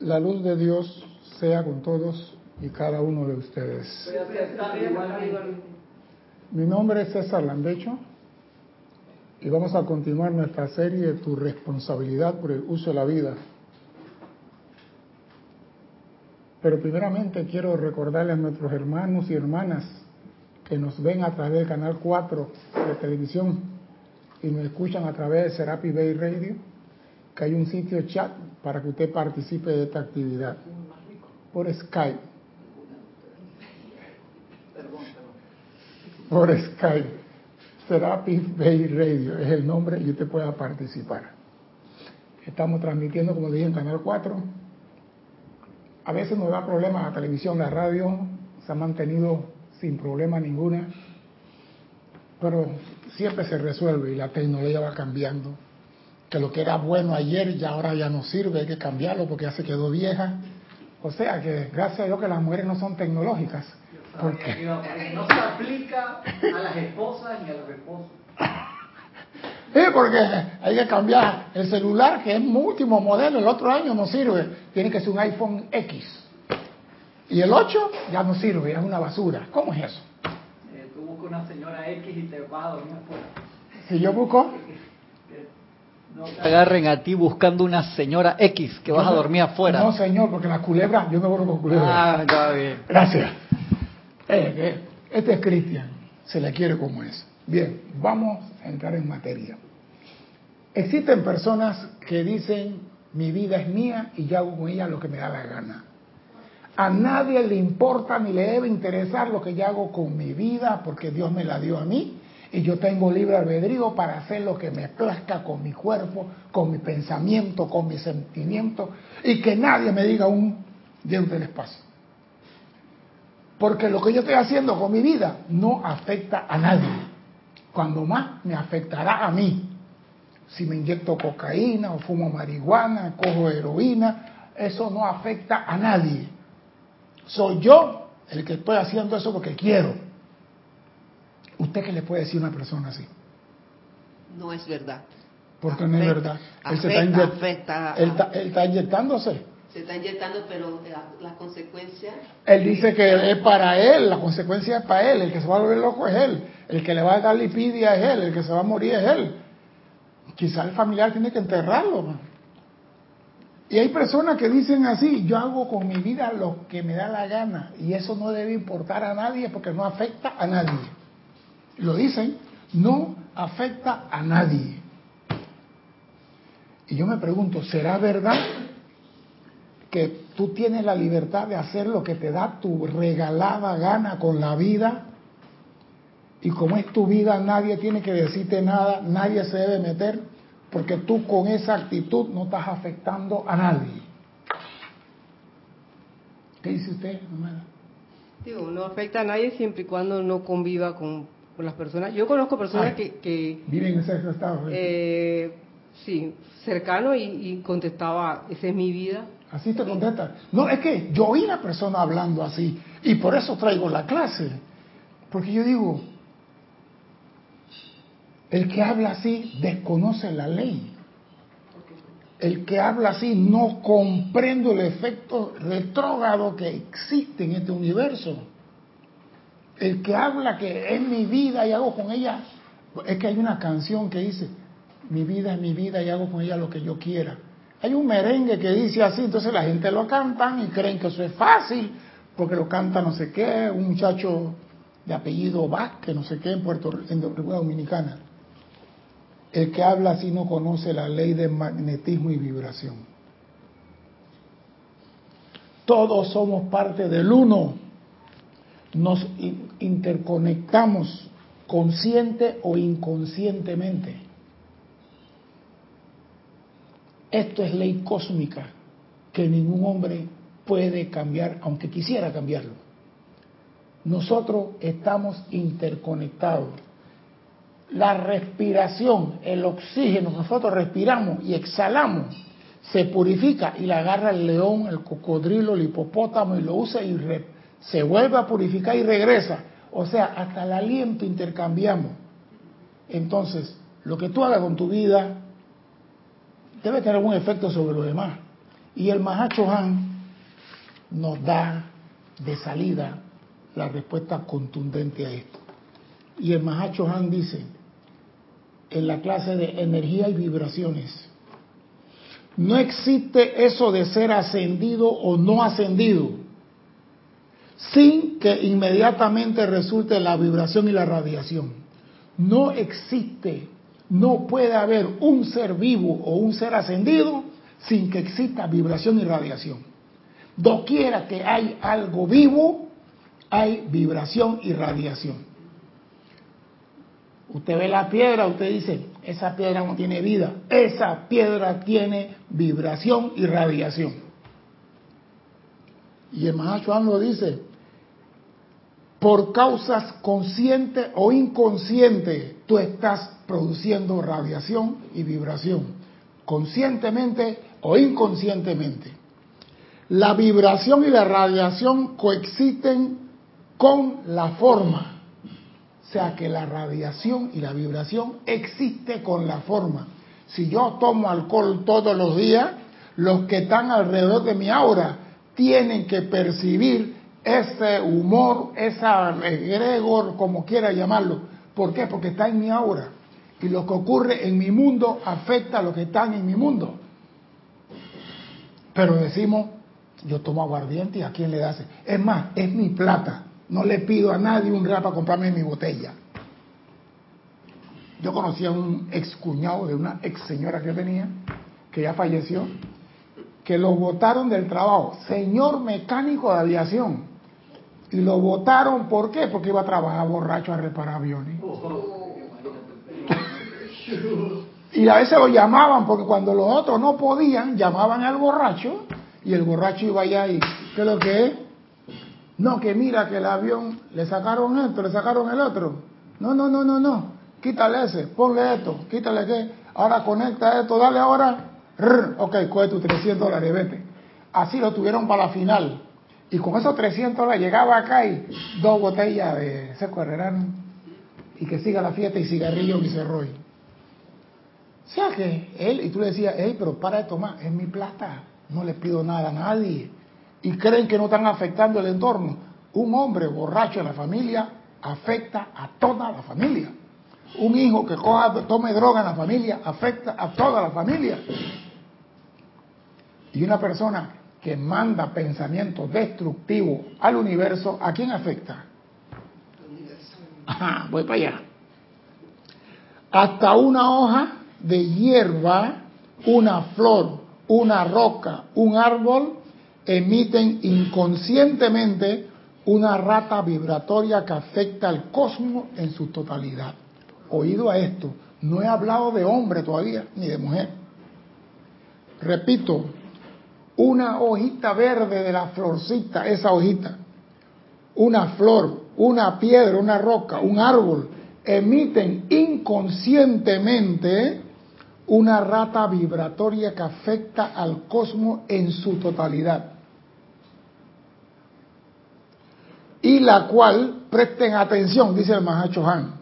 La luz de Dios sea con todos y cada uno de ustedes. Mi nombre es César Landecho y vamos a continuar nuestra serie Tu responsabilidad por el uso de la vida. Pero primeramente quiero recordarle a nuestros hermanos y hermanas que nos ven a través del canal 4 de televisión y nos escuchan a través de Serapi Bay Radio, que hay un sitio chat para que usted participe de esta actividad por Skype. Por Skype. Serapi Bay Radio es el nombre y usted pueda participar. Estamos transmitiendo, como dije, en Canal 4. A veces nos da problemas la televisión, la radio se ha mantenido sin problema ninguna, pero siempre se resuelve y la tecnología va cambiando. Que lo que era bueno ayer ya ahora ya no sirve, hay que cambiarlo porque ya se quedó vieja. O sea que gracias a Dios que las mujeres no son tecnológicas. Porque no se aplica a las esposas ni a los esposos. Sí, porque hay que cambiar el celular, que es último modelo, el otro año no sirve. Tiene que ser un iPhone X. Y el 8 ya no sirve, es una basura. ¿Cómo es eso? Eh, tú buscas una señora X y te vas a dormir afuera. Si yo busco... No te agarren a ti buscando una señora X que vas a dormir afuera. No, señor, porque la culebra, yo me vuelvo con culebra. Ah, está bien. Gracias. Eh, eh, este es Cristian, se le quiere como es. Bien, vamos a entrar en materia. Existen personas que dicen, mi vida es mía y yo hago con ella lo que me da la gana. A nadie le importa ni le debe interesar lo que yo hago con mi vida porque Dios me la dio a mí y yo tengo libre albedrío para hacer lo que me plazca con mi cuerpo, con mi pensamiento, con mis sentimientos y que nadie me diga un Dios del espacio. Porque lo que yo estoy haciendo con mi vida no afecta a nadie. Cuando más me afectará a mí. Si me inyecto cocaína o fumo marihuana, cojo heroína, eso no afecta a nadie. Soy yo el que estoy haciendo eso porque quiero. ¿Usted qué le puede decir a una persona así? No es verdad. Porque no es verdad. Él, se está, Afecta, inyect- afecta. él está- él está inyectándose. Se está inyectando, pero la- las consecuencias Él dice que es para él, la consecuencia es para él, el que se va a volver loco es él, el que le va a dar lipidia es él, el que se va a morir es él. Quizá el familiar tiene que enterrarlo. man. Y hay personas que dicen así, yo hago con mi vida lo que me da la gana y eso no debe importar a nadie porque no afecta a nadie. Lo dicen, no afecta a nadie. Y yo me pregunto, ¿será verdad que tú tienes la libertad de hacer lo que te da tu regalada gana con la vida? Y como es tu vida, nadie tiene que decirte nada, nadie se debe meter, porque tú con esa actitud no estás afectando a nadie. ¿Qué dice usted, hermana? Digo, no afecta a nadie siempre y cuando no conviva con, con las personas. Yo conozco personas Ay. que, que Viven en ese estado. ¿eh? eh, sí, cercano y, y contestaba, esa es mi vida. Así te contesta. No, es que yo oí una persona hablando así y por eso traigo la clase. Porque yo digo, el que habla así desconoce la ley. El que habla así no comprende el efecto retrógrado que existe en este universo. El que habla que es mi vida y hago con ella, es que hay una canción que dice, mi vida es mi vida y hago con ella lo que yo quiera. Hay un merengue que dice así, entonces la gente lo cantan y creen que eso es fácil, porque lo canta no sé qué, un muchacho de apellido Vázquez, no sé qué, en Puerto en República Dominicana. El que habla así no conoce la ley de magnetismo y vibración. Todos somos parte del uno. Nos in- interconectamos consciente o inconscientemente. Esto es ley cósmica que ningún hombre puede cambiar, aunque quisiera cambiarlo. Nosotros estamos interconectados. La respiración, el oxígeno nosotros respiramos y exhalamos, se purifica y la agarra el león, el cocodrilo, el hipopótamo y lo usa y re- se vuelve a purificar y regresa. O sea, hasta el aliento intercambiamos. Entonces, lo que tú hagas con tu vida debe tener algún efecto sobre los demás. Y el Mahacho Han nos da de salida la respuesta contundente a esto. Y el Mahacho Han dice, en la clase de energía y vibraciones, no existe eso de ser ascendido o no ascendido sin que inmediatamente resulte la vibración y la radiación. No existe, no puede haber un ser vivo o un ser ascendido sin que exista vibración y radiación. Doquiera que hay algo vivo, hay vibración y radiación. Usted ve la piedra, usted dice, esa piedra no tiene vida, esa piedra tiene vibración y radiación. Y el Mahachuan lo dice, por causas conscientes o inconscientes, tú estás produciendo radiación y vibración, conscientemente o inconscientemente. La vibración y la radiación coexisten con la forma. O sea que la radiación y la vibración existe con la forma. Si yo tomo alcohol todos los días, los que están alrededor de mi aura tienen que percibir ese humor, esa egregor, como quiera llamarlo. ¿Por qué? Porque está en mi aura. Y lo que ocurre en mi mundo afecta a los que están en mi mundo. Pero decimos, yo tomo aguardiente y a quién le das. Es más, es mi plata. No le pido a nadie un real para comprarme mi botella. Yo conocí a un ex cuñado de una ex señora que tenía, que ya falleció, que lo votaron del trabajo, señor mecánico de aviación. Y lo votaron, ¿por qué? Porque iba a trabajar borracho a reparar aviones. Y a veces lo llamaban, porque cuando los otros no podían, llamaban al borracho, y el borracho iba allá y, ¿qué es lo que es? No, que mira que el avión le sacaron esto, le sacaron el otro. No, no, no, no, no. Quítale ese, ponle esto, quítale qué. Ahora conecta esto, dale ahora. Ok, coge tus 300 dólares, vete. Así lo tuvieron para la final. Y con esos 300 dólares llegaba acá y dos botellas de seco herrerano. Y que siga la fiesta y cigarrillo Viceroy. O sea que él, y tú le decías, hey, pero para de tomar, es mi plata, no le pido nada a nadie y creen que no están afectando el entorno. Un hombre borracho en la familia afecta a toda la familia. Un hijo que coja, tome droga en la familia afecta a toda la familia. Y una persona que manda pensamientos destructivos al universo, ¿a quién afecta? Ajá, voy para allá. Hasta una hoja de hierba, una flor, una roca, un árbol emiten inconscientemente una rata vibratoria que afecta al cosmos en su totalidad. Oído a esto, no he hablado de hombre todavía, ni de mujer. Repito, una hojita verde de la florcita, esa hojita, una flor, una piedra, una roca, un árbol, emiten inconscientemente una rata vibratoria que afecta al cosmos en su totalidad. y la cual, presten atención, dice el Mahacho Han,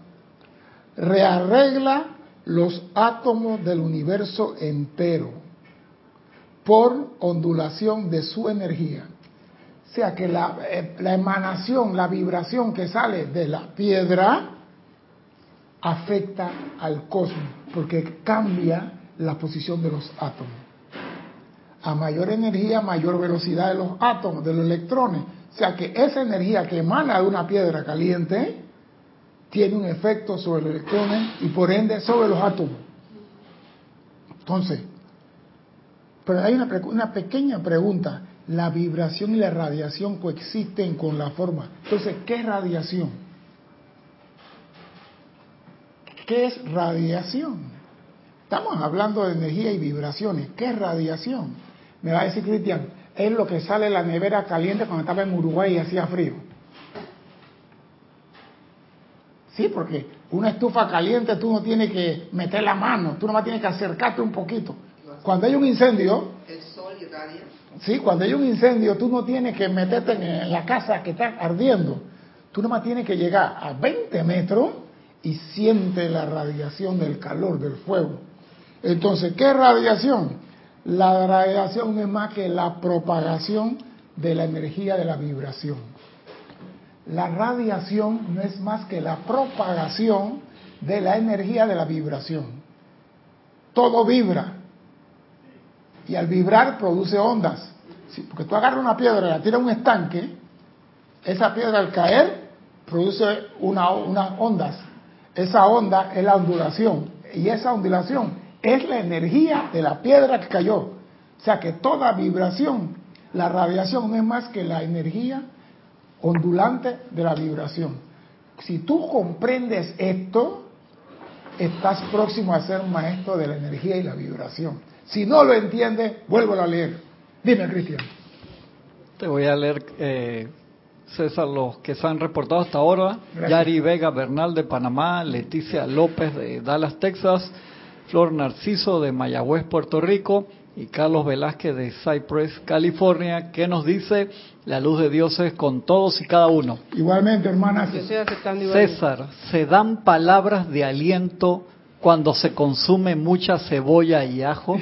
rearregla los átomos del universo entero por ondulación de su energía. O sea que la, eh, la emanación, la vibración que sale de la piedra afecta al cosmos, porque cambia la posición de los átomos. A mayor energía, mayor velocidad de los átomos, de los electrones, o sea que esa energía que emana de una piedra caliente tiene un efecto sobre los electrones y por ende sobre los átomos. Entonces, pero hay una, una pequeña pregunta. La vibración y la radiación coexisten con la forma. Entonces, ¿qué es radiación? ¿Qué es radiación? Estamos hablando de energía y vibraciones. ¿Qué es radiación? Me va a decir Cristian, es lo que sale de la nevera caliente cuando estaba en Uruguay y hacía frío. Sí, porque una estufa caliente tú no tienes que meter la mano, tú nomás tienes que acercarte un poquito. Cuando hay un incendio, el sol irradia. Sí, cuando hay un incendio tú no tienes que meterte en la casa que está ardiendo. Tú nomás tienes que llegar a 20 metros y siente la radiación del calor del fuego. Entonces, ¿qué radiación? La radiación no es más que la propagación de la energía de la vibración. La radiación no es más que la propagación de la energía de la vibración. Todo vibra. Y al vibrar produce ondas. porque tú agarras una piedra y la tiras a un estanque, esa piedra al caer produce una, unas ondas. Esa onda es la ondulación. Y esa ondulación es la energía de la piedra que cayó. O sea que toda vibración, la radiación no es más que la energía ondulante de la vibración. Si tú comprendes esto, estás próximo a ser maestro de la energía y la vibración. Si no lo entiendes, vuelvo a leer. Dime, Cristian. Te voy a leer eh, César, los que se han reportado hasta ahora, Yari Vega Bernal de Panamá, Leticia López de Dallas, Texas, Flor Narciso de Mayagüez, Puerto Rico, y Carlos Velázquez de Cypress, California, que nos dice, la luz de Dios es con todos y cada uno. Igualmente, hermana. César, ¿se dan palabras de aliento cuando se consume mucha cebolla y ajo?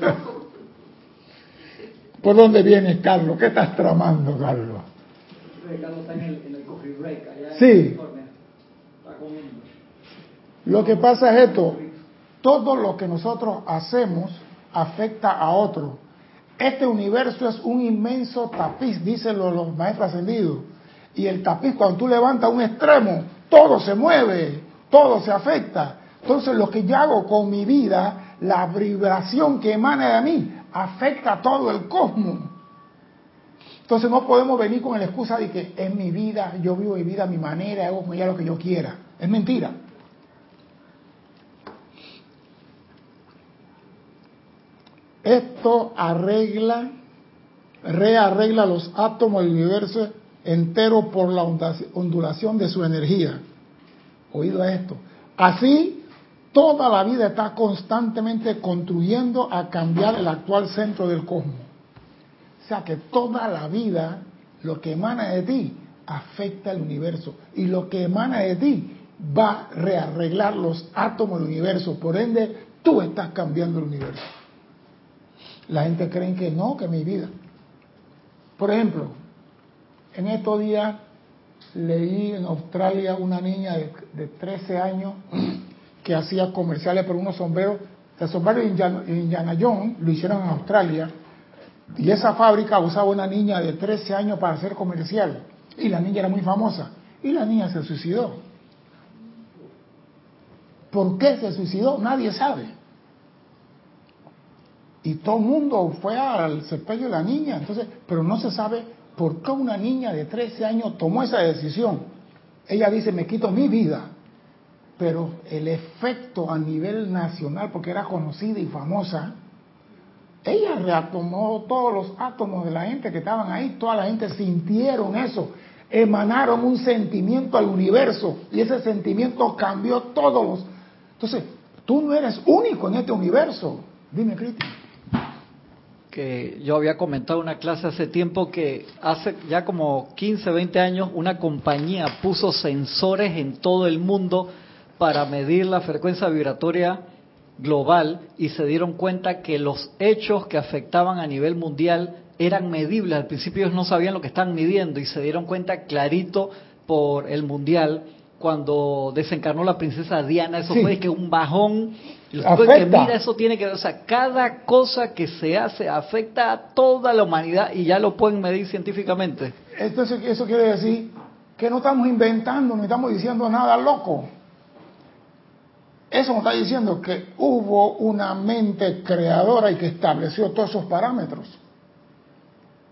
¿Por dónde vienes, Carlos? ¿Qué estás tramando, Carlos? Sí. Lo que pasa es esto, todo lo que nosotros hacemos afecta a otro. Este universo es un inmenso tapiz, dicen los, maestros ascendidos. Y el tapiz, cuando tú levantas un extremo, todo se mueve, todo se afecta. Entonces lo que yo hago con mi vida, la vibración que emana de mí, afecta a todo el cosmos. Entonces no podemos venir con la excusa de que es mi vida, yo vivo mi vida a mi manera, hago con lo que yo quiera. Es mentira. Esto arregla, rearregla los átomos del universo entero por la ondulación de su energía. Oído esto. Así, toda la vida está constantemente construyendo a cambiar el actual centro del cosmos. O sea que toda la vida, lo que emana de ti, afecta al universo. Y lo que emana de ti va a rearreglar los átomos del universo. Por ende, tú estás cambiando el universo. La gente cree que no, que mi vida. Por ejemplo, en estos días leí en Australia una niña de, de 13 años que hacía comerciales por unos sombreros. El sombrero en Indiana lo hicieron en Australia y esa fábrica usaba una niña de 13 años para hacer comercial. Y la niña era muy famosa. Y la niña se suicidó. ¿Por qué se suicidó? Nadie sabe. Y todo el mundo fue al sepelio de la niña. Entonces, pero no se sabe por qué una niña de 13 años tomó esa decisión. Ella dice, me quito mi vida. Pero el efecto a nivel nacional, porque era conocida y famosa, ella reatomó todos los átomos de la gente que estaban ahí, toda la gente sintieron eso, emanaron un sentimiento al universo y ese sentimiento cambió todos los... Entonces, tú no eres único en este universo. Dime, Cristian. Que yo había comentado en una clase hace tiempo que hace ya como 15, 20 años una compañía puso sensores en todo el mundo para medir la frecuencia vibratoria global y se dieron cuenta que los hechos que afectaban a nivel mundial eran medibles. Al principio ellos no sabían lo que estaban midiendo y se dieron cuenta clarito por el mundial cuando desencarnó la princesa Diana. Eso fue que un bajón. Y que mira, eso tiene que ver, o sea, cada cosa que se hace afecta a toda la humanidad y ya lo pueden medir científicamente. Entonces, eso quiere decir que no estamos inventando, no estamos diciendo nada loco. Eso nos está diciendo que hubo una mente creadora y que estableció todos esos parámetros.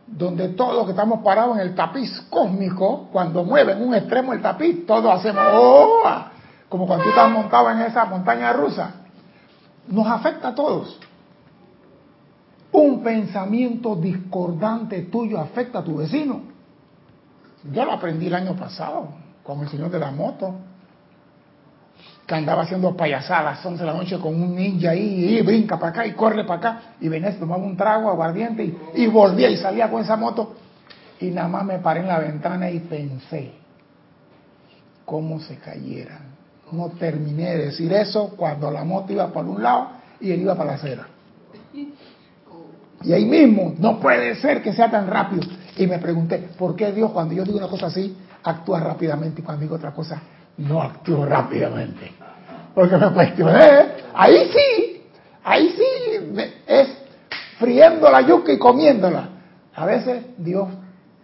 Donde todos los que estamos parados en el tapiz cósmico, cuando mueven un extremo el tapiz, todos hacemos ¡oh! Como cuando tú estás montado en esa montaña rusa. Nos afecta a todos. Un pensamiento discordante tuyo afecta a tu vecino. Yo lo aprendí el año pasado con el señor de la moto que andaba haciendo payasadas a las 11 de la noche con un ninja ahí, y brinca para acá y corre para acá, y venía, tomaba un trago aguardiente y, y volvía y salía con esa moto. Y nada más me paré en la ventana y pensé cómo se cayeran. No terminé de decir eso cuando la moto iba por un lado y él iba para la acera. Y ahí mismo, no puede ser que sea tan rápido. Y me pregunté, ¿por qué Dios cuando yo digo una cosa así, actúa rápidamente y cuando digo otra cosa, no actúa rápidamente? Porque me cuestioné, ahí sí, ahí sí, es friendo la yuca y comiéndola. A veces Dios,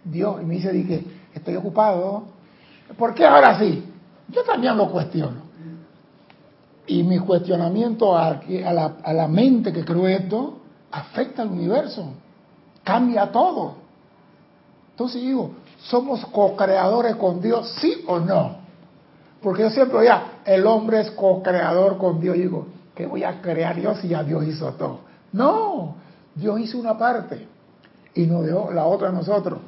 Dios, y me dice, dije, estoy ocupado. ¿Por qué ahora sí? Yo también lo cuestiono. Y mi cuestionamiento a, la, a la mente que creó esto afecta al universo, cambia todo. Entonces digo, ¿somos co-creadores con Dios, sí o no? Porque yo siempre oía, el hombre es co-creador con Dios. digo, ¿qué voy a crear yo si ya Dios hizo todo? No, Dios hizo una parte y nos dejó la otra a nosotros.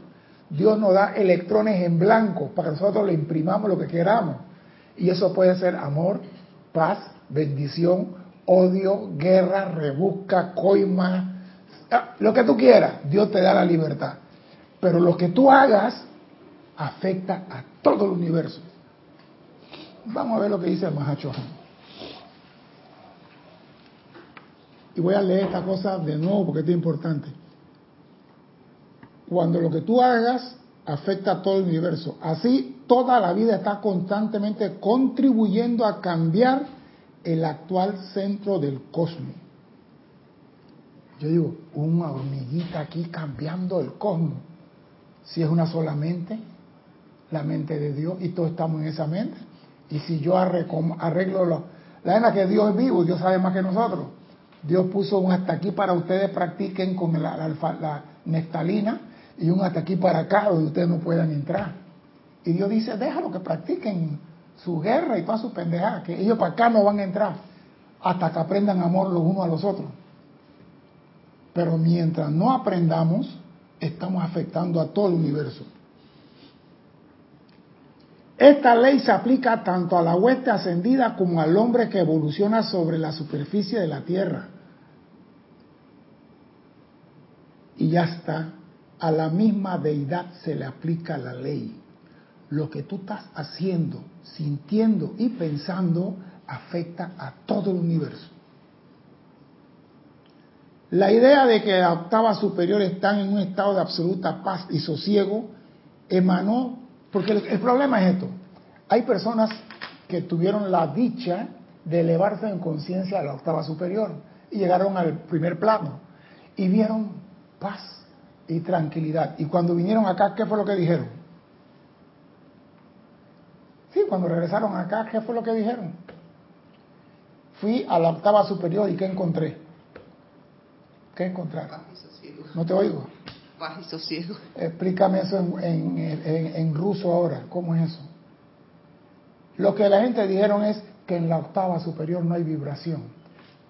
Dios nos da electrones en blanco para que nosotros le imprimamos lo que queramos. Y eso puede ser amor, paz, bendición, odio, guerra, rebusca, coima, ah, lo que tú quieras. Dios te da la libertad. Pero lo que tú hagas afecta a todo el universo. Vamos a ver lo que dice el Mahacho. Y voy a leer esta cosa de nuevo porque es importante. Cuando lo que tú hagas afecta a todo el universo. Así, toda la vida está constantemente contribuyendo a cambiar el actual centro del cosmos. Yo digo, una hormiguita aquí cambiando el cosmos. Si es una sola mente, la mente de Dios, y todos estamos en esa mente. Y si yo arreglo lo, la verdad que Dios es vivo, Dios sabe más que nosotros. Dios puso un hasta aquí para ustedes practiquen con la, la, neftalina y un hasta aquí para acá donde ustedes no puedan entrar. Y Dios dice, déjalo que practiquen su guerra y toda su pendejada, que ellos para acá no van a entrar hasta que aprendan amor los unos a los otros. Pero mientras no aprendamos, estamos afectando a todo el universo. Esta ley se aplica tanto a la hueste ascendida como al hombre que evoluciona sobre la superficie de la tierra. Y ya está, a la misma deidad se le aplica la ley. Lo que tú estás haciendo, sintiendo y pensando afecta a todo el universo. La idea de que la octava superior están en un estado de absoluta paz y sosiego emanó porque el, problema es esto. Hay personas que tuvieron la dicha de elevarse en conciencia a la octava superior y llegaron al primer plano y vieron paz y tranquilidad. Y cuando vinieron acá, ¿qué fue lo que dijeron? Sí, cuando regresaron acá, ¿qué fue lo que dijeron? Fui a la octava superior y ¿qué encontré? ¿Qué encontraron? No te oigo. Paz y sosiego. Explícame eso en, en, ruso ahora. ¿Cómo es eso? Lo que la gente dijeron es que en la octava superior no hay vibración,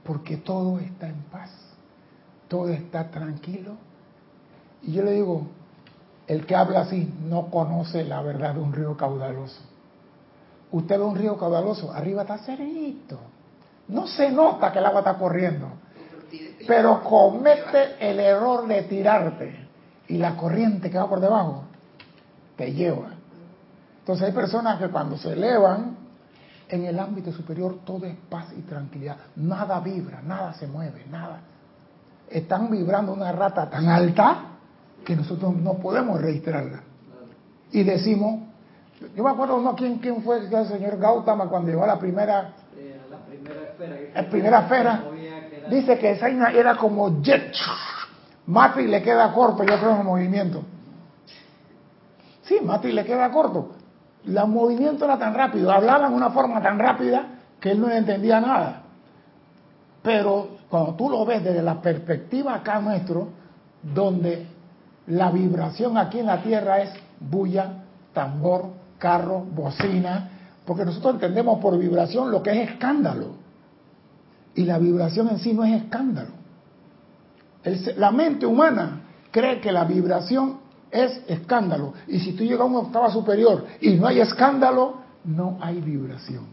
porque todo está en paz, todo está tranquilo. Y yo le digo, el que habla así no conoce la verdad de un río caudaloso. Usted ve un río caudaloso, arriba está serenito. No se nota que el agua está corriendo, pero comete el error de tirarte y la corriente que va por debajo te lleva. Entonces hay personas que cuando se elevan en el ámbito superior todo es paz y tranquilidad, nada vibra, nada se mueve, nada. Están vibrando una rata tan alta que nosotros no podemos registrarla. Y decimos, yo me acuerdo no quién, quién fue el señor Gautama cuando llegó a la primera, la primera esfera, la primera esfera dice que esa era como jet Mati le queda corto, yo creo, en el movimiento. Sí, Mati le queda corto. El movimiento era tan rápido, hablaba en una forma tan rápida que él no entendía nada. Pero cuando tú lo ves desde la perspectiva acá nuestro, donde la vibración aquí en la Tierra es bulla, tambor, carro, bocina, porque nosotros entendemos por vibración lo que es escándalo. Y la vibración en sí no es escándalo la mente humana cree que la vibración es escándalo. Y si tú llegas a una octava superior y no hay escándalo, no hay vibración.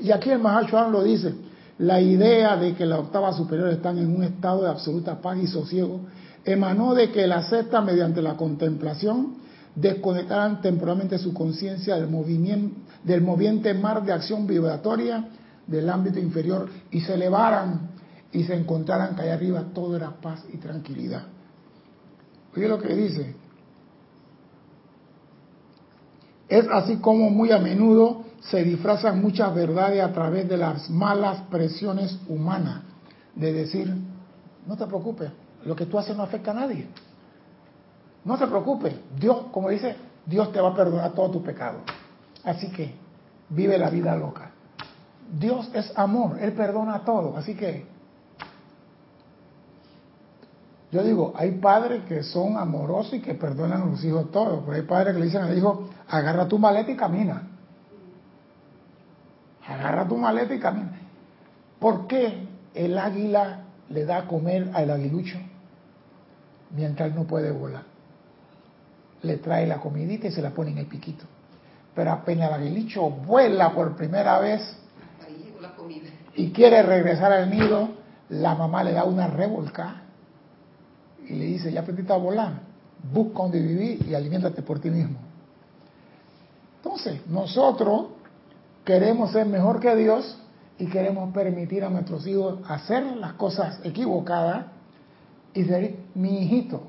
Y aquí el Mahachohan lo dice, la idea de que la octava superior están en un estado de absoluta paz y sosiego emanó de que la sexta, mediante la contemplación, desconectaran temporalmente su conciencia del, movimiento, del moviente mar de acción vibratoria del ámbito inferior y se elevaran y se encontraran que allá arriba todo era paz y tranquilidad. Oye lo que dice. Es así como muy a menudo se disfrazan muchas verdades a través de las malas presiones humanas. De decir, no te preocupes, lo que tú haces no afecta a nadie. No te preocupes, Dios, como dice, Dios te va a perdonar todo tu pecado. Así que vive la vida loca. Dios es amor, Él perdona todo. Así que yo digo, hay padres que son amorosos y que perdonan a los hijos todo, pero hay padres que le dicen al hijo, agarra tu maleta y camina. Agarra tu maleta y camina. ¿Por qué el águila le da a comer al aguilucho mientras no puede volar? Le trae la comidita y se la pone en el piquito. Pero apenas el aguilucho vuela por primera vez y quiere regresar al nido, la mamá le da una revolca y le dice, ya aprendiste a volar, busca donde vivir y aliméntate por ti mismo. Entonces, nosotros queremos ser mejor que Dios y queremos permitir a nuestros hijos hacer las cosas equivocadas y decir, mi hijito,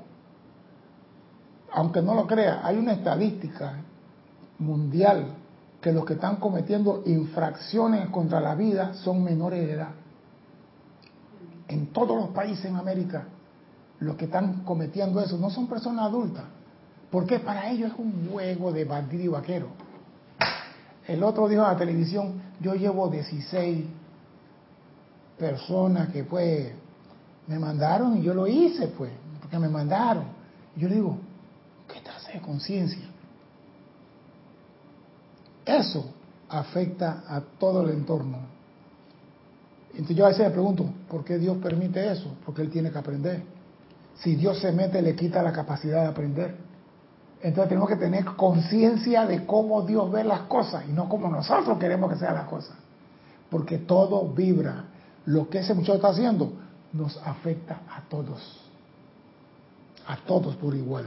aunque no lo crea, hay una estadística mundial que los que están cometiendo infracciones contra la vida son menores de edad. En todos los países en América, los que están cometiendo eso no son personas adultas, porque para ellos es un juego de bandido y vaquero. El otro dijo en la televisión, yo llevo 16 personas que me mandaron y yo lo hice pues, porque me mandaron. Y yo le digo, ¿qué hace de conciencia? Eso afecta a todo el entorno. Entonces yo a veces me pregunto, ¿por qué Dios permite eso? Porque Él tiene que aprender. Si Dios se mete, le quita la capacidad de aprender. Entonces tenemos que tener conciencia de cómo Dios ve las cosas y no como nosotros queremos que sean las cosas. Porque todo vibra. Lo que ese muchacho está haciendo nos afecta a todos. A todos por igual.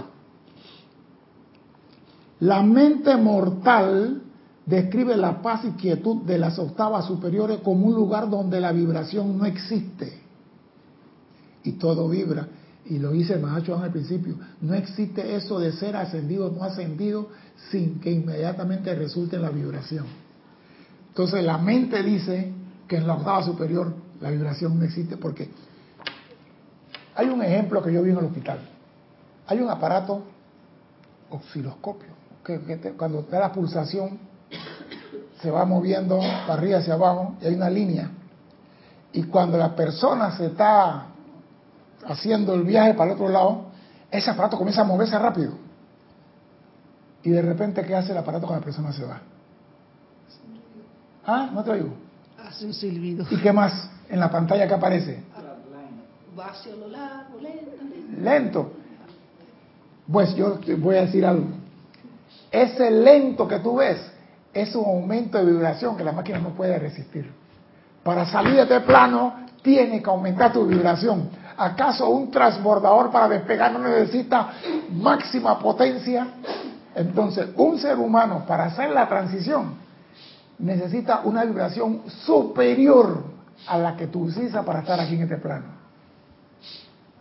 La mente mortal describe la paz y quietud de las octavas superiores como un lugar donde la vibración no existe. Y todo vibra y lo dice el Mahacho al principio, no existe eso de ser ascendido o no ascendido sin que inmediatamente resulte la vibración. Entonces la mente dice que en la octava superior la vibración no existe porque hay un ejemplo que yo vi en el hospital. Hay un aparato osciloscopio que, cuando da la pulsación se va moviendo para arriba hacia abajo y hay una línea. Y cuando la persona se está haciendo el viaje para el otro lado, ese aparato comienza a moverse rápido. Y de repente, ¿qué hace el aparato cuando la persona se va? ¿Ah? ¿No te oigo? Hace un silbido. ¿Y qué más en la pantalla que aparece? Va hacia lo largo, lento, lento. Lento. Pues yo te voy a decir algo. Ese lento que tú ves es un aumento de vibración que la máquina no puede resistir. Para salir de este plano, tiene que aumentar tu vibración. ¿Acaso un transbordador para despegar no necesita máxima potencia? Entonces, un ser humano para hacer la transición necesita una vibración superior a la que tú usas para estar aquí en este plano.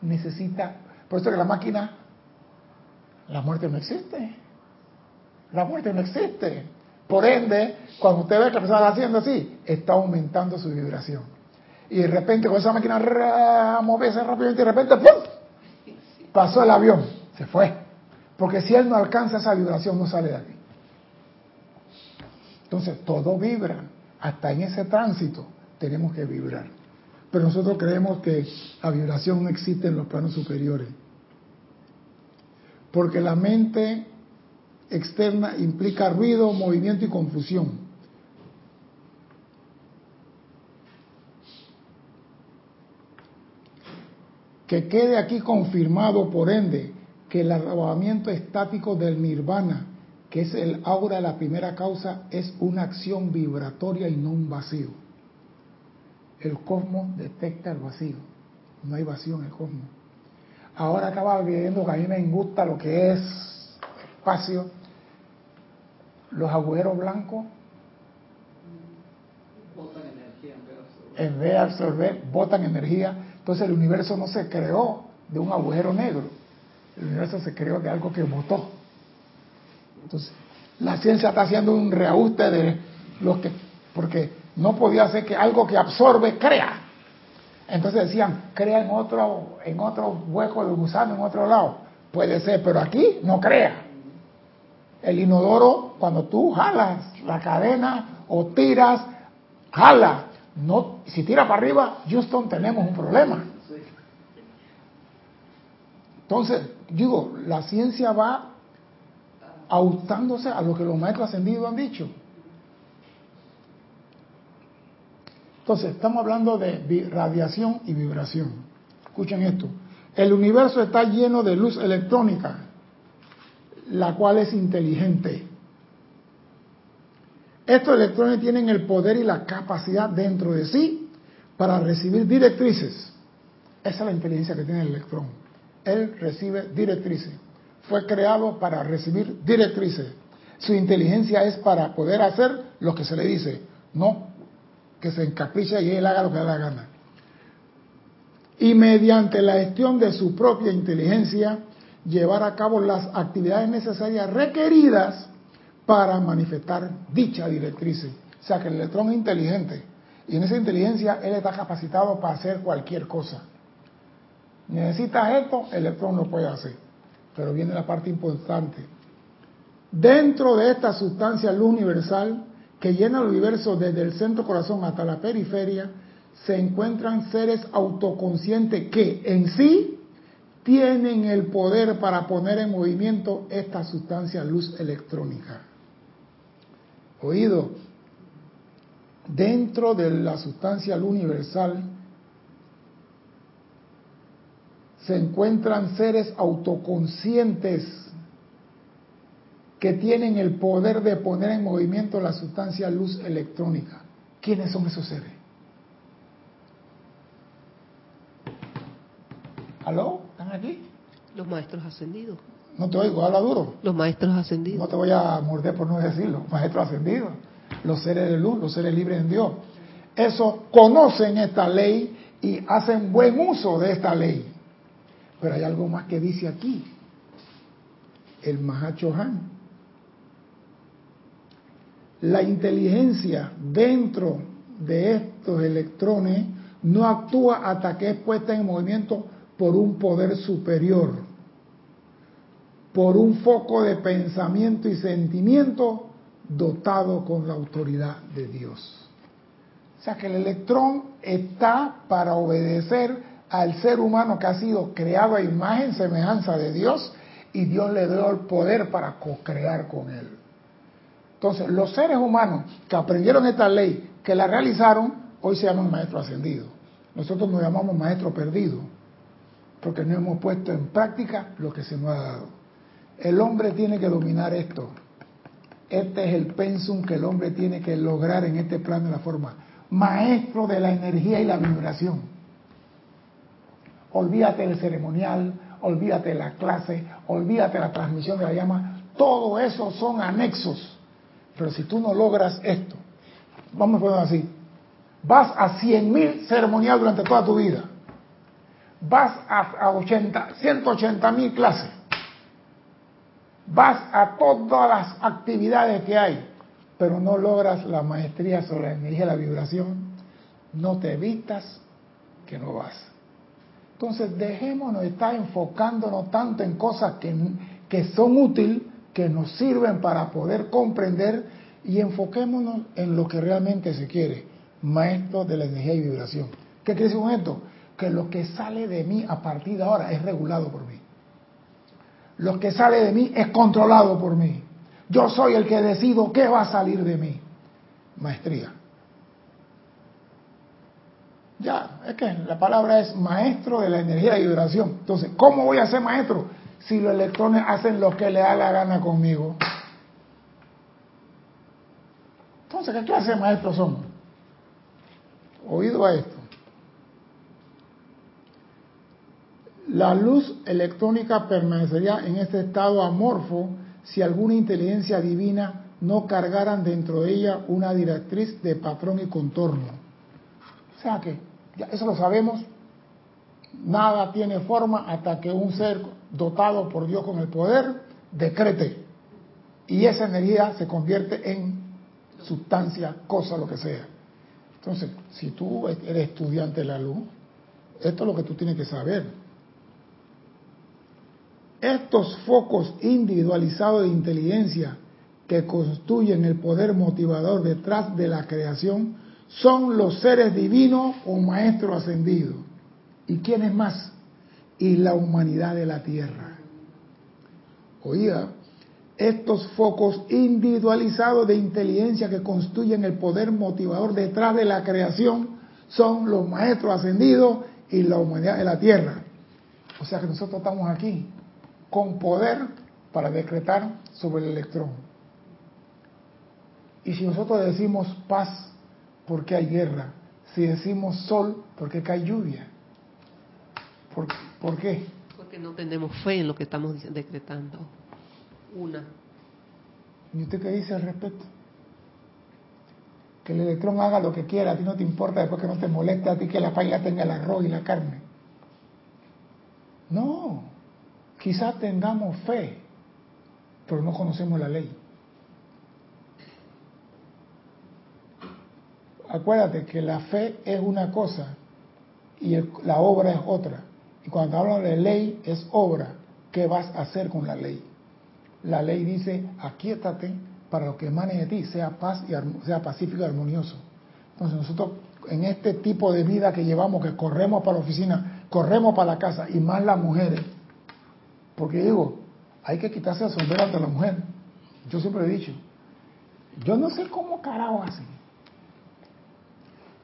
Necesita, por eso que la máquina, la muerte no existe. La muerte no existe. Por ende, cuando usted ve que está haciendo así, está aumentando su vibración. Y de repente con esa máquina moverse rápidamente y de repente ¡pum! pasó el avión, se fue. Porque si él no alcanza esa vibración, no sale de aquí. Entonces, todo vibra. Hasta en ese tránsito tenemos que vibrar. Pero nosotros creemos que la vibración no existe en los planos superiores. Porque la mente externa implica ruido, movimiento y confusión. Que quede aquí confirmado, por ende, que el arrobamiento estático del nirvana, que es el aura de la primera causa, es una acción vibratoria y no un vacío. El cosmos detecta el vacío, no hay vacío en el cosmos. Ahora acaba viendo que a mí me gusta lo que es espacio, los agujeros blancos. en vez de absorber, botan energía. Entonces el universo no se creó de un agujero negro. El universo se creó de algo que botó. Entonces, la ciencia está haciendo un reajuste de lo que, porque no podía ser que algo que absorbe crea. Entonces decían, crea en otro, en otro hueco de gusano, en otro lado. Puede ser, pero aquí no crea. El inodoro, cuando tú jalas la cadena o tiras, jala. No, si tira para arriba, Houston, tenemos un problema. Entonces, digo, la ciencia va ajustándose a lo que los maestros ascendidos han dicho. Entonces, estamos hablando de radiación y vibración. Escuchen esto. El universo está lleno de luz electrónica, la cual es inteligente. Estos electrones tienen el poder y la capacidad dentro de sí para recibir directrices. Esa es la inteligencia que tiene el electrón. Él recibe directrices. Fue creado para recibir directrices. Su inteligencia es para poder hacer lo que se le dice, no que se encapricha y él haga lo que da la gana. Y mediante la gestión de su propia inteligencia, llevar a cabo las actividades necesarias requeridas para manifestar dicha directriz. O sea que el electrón es inteligente y en esa inteligencia él está capacitado para hacer cualquier cosa. Necesitas esto, el electrón lo puede hacer. Pero viene la parte importante. Dentro de esta sustancia luz universal que llena el universo desde el centro corazón hasta la periferia, se encuentran seres autoconscientes que en sí tienen el poder para poner en movimiento esta sustancia luz electrónica. Oído, dentro de la sustancia luz universal se encuentran seres autoconscientes que tienen el poder de poner en movimiento la sustancia luz electrónica. ¿Quiénes son esos seres? ¿Aló? ¿Están aquí? Los maestros ascendidos. No te oigo, habla duro. Los maestros ascendidos. No te voy a morder por no decirlo. Maestros ascendidos. Los seres de luz, los seres libres en Dios. Esos conocen esta ley y hacen buen uso de esta ley. Pero hay algo más que dice aquí. El Mahacho Han la inteligencia dentro de estos electrones no actúa hasta que es puesta en movimiento por un poder superior, por un foco de pensamiento y sentimiento dotado con la autoridad de Dios. O sea que el electrón está para obedecer al ser humano que ha sido creado a imagen, semejanza de Dios, y Dios le dio el poder para co-crear con él. Entonces, los seres humanos que aprendieron esta ley, que la realizaron, hoy se llaman maestros ascendidos. Nosotros nos llamamos maestros perdidos, porque no hemos puesto en práctica lo que se nos ha dado. El hombre tiene que dominar esto. Este es el pensum que el hombre tiene que lograr en este plano de la forma. Maestro de la energía y la vibración. Olvídate del ceremonial, olvídate de la clase, olvídate de la transmisión de la llama. Todo eso son anexos pero si tú no logras esto, vamos a ponerlo así, vas a 100.000 ceremonial durante toda tu vida, vas a, 80, 180 mil clases, vas a todas las actividades que hay, pero no logras la maestría sobre la energía y la vibración, no te evitas que no vas. Entonces dejémonos estar enfocándonos tanto en cosas que, que son útiles que nos sirven para poder comprender y enfoquémonos en lo que realmente se quiere, maestro de la energía y vibración. ¿Qué quiere decir con esto? Que lo que sale de mí a partir de ahora es regulado por mí. Lo que sale de mí es controlado por mí. Yo soy el que decido qué va a salir de mí. Maestría. Ya, es que la palabra es maestro de la energía y vibración. Entonces, ¿cómo voy a ser maestro? si los electrones hacen lo que le da la gana conmigo? Entonces, ¿qué clase de maestros somos? Oído a esto. La luz electrónica permanecería en este estado amorfo si alguna inteligencia divina no cargaran dentro de ella una directriz de patrón y contorno. O sea que, ya eso lo sabemos, nada tiene forma hasta que un ser dotado por Dios con el poder decrete. Y esa energía se convierte en sustancia, cosa, lo que sea. Entonces, si tú eres estudiante de la luz, esto es lo que tú tienes que saber. Estos focos individualizados de inteligencia que constituyen el poder motivador detrás de la creación son los seres divinos o maestros ascendidos. ¿Y quiénes más? Y la humanidad de la tierra. Oiga, estos focos individualizados de inteligencia que constituyen el poder motivador detrás de la creación son los maestros ascendidos y la humanidad de la tierra. O sea que nosotros estamos aquí con poder para decretar sobre el electrón. Y si nosotros decimos paz, ¿por qué hay guerra? Si decimos sol, ¿por qué cae lluvia? ¿Por, ¿Por qué? Porque no tenemos fe en lo que estamos decretando. Una. ¿Y usted qué dice al respecto? Que el electrón haga lo que quiera, a ti no te importa después que no te moleste a ti que la paella tenga el arroz y la carne. No, quizás tengamos fe, pero no conocemos la ley. Acuérdate que la fe es una cosa y la obra es otra. Y cuando hablan de ley es obra. ¿Qué vas a hacer con la ley? La ley dice, aquíétate para lo que emane de ti, sea paz y sea pacífico y armonioso. Entonces nosotros en este tipo de vida que llevamos, que corremos para la oficina, corremos para la casa, y más las mujeres, porque digo, hay que quitarse el sombrero ante la mujer. Yo siempre he dicho, yo no sé cómo carajo hacen.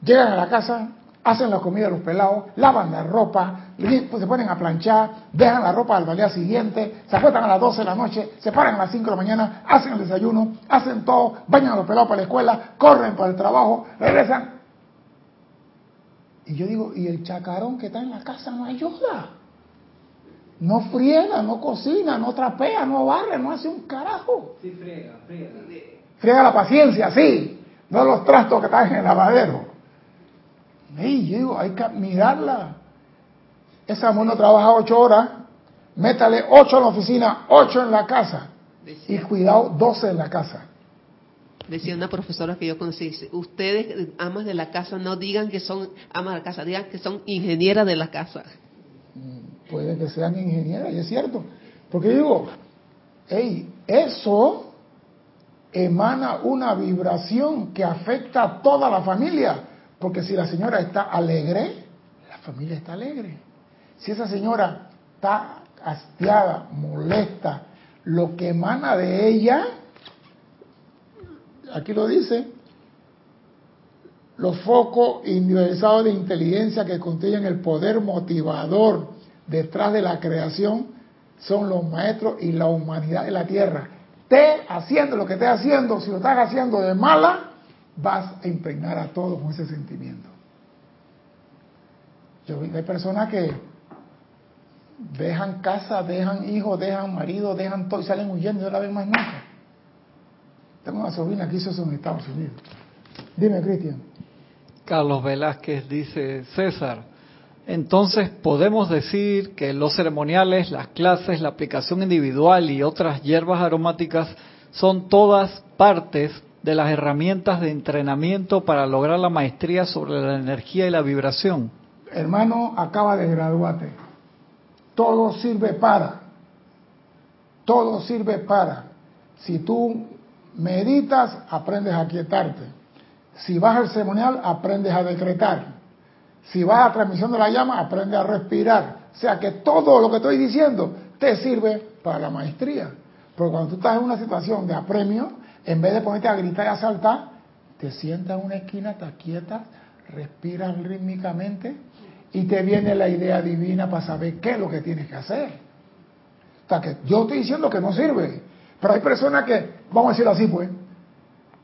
Llegan a la casa, hacen la comida de los pelados, lavan la ropa, pues se ponen a planchar, dejan la ropa al día siguiente, se acuestan a las 12 de la noche, se paran a las 5 de la mañana, hacen el desayuno, hacen todo, bañan a los pelados para la escuela, corren para el trabajo, regresan. Y yo digo, ¿y el chacarón que está en la casa no ayuda? No friega, no cocina, no trapea, no barre, no hace un carajo. Sí, friega, friega. Friega la paciencia, sí, no los trastos que están en el lavadero. Y yo digo, hay que mirarla. Esa mujer no trabaja ocho horas, métale ocho en la oficina, ocho en la casa. y cuidado, doce en la casa. Decía una profesora que yo conocí, ustedes, amas de la casa, no digan que son amas de la casa, digan que son ingenieras de la casa. Puede que sean ingenieras, y es cierto. Porque digo, hey, eso emana una vibración que afecta a toda la familia. Porque si la señora está alegre, la familia está alegre. Si esa señora está hastiada, molesta, lo que emana de ella, aquí lo dice, los focos individualizados de inteligencia que contienen el poder motivador detrás de la creación son los maestros y la humanidad de la tierra. Te haciendo lo que esté haciendo, si lo estás haciendo de mala, vas a impregnar a todos con ese sentimiento. Yo hay personas que dejan casa, dejan hijos, dejan marido, dejan todo y salen huyendo y no la ven más nunca. Tengo una sobrina que hizo eso en Estados Unidos. Dime, Cristian. Carlos Velázquez dice, César, entonces podemos decir que los ceremoniales, las clases, la aplicación individual y otras hierbas aromáticas son todas partes de las herramientas de entrenamiento para lograr la maestría sobre la energía y la vibración? Hermano, acaba de graduarte. Todo sirve para. Todo sirve para. Si tú meditas, aprendes a quietarte. Si vas al ceremonial, aprendes a decretar. Si vas a transmisión de la llama, aprendes a respirar. O sea que todo lo que estoy diciendo te sirve para la maestría. Pero cuando tú estás en una situación de apremio, en vez de ponerte a gritar y a saltar, te sientas en una esquina, te quietas, respiras rítmicamente y te viene la idea divina para saber qué es lo que tienes que hacer. O sea, que yo estoy diciendo que no sirve, pero hay personas que, vamos a decirlo así pues,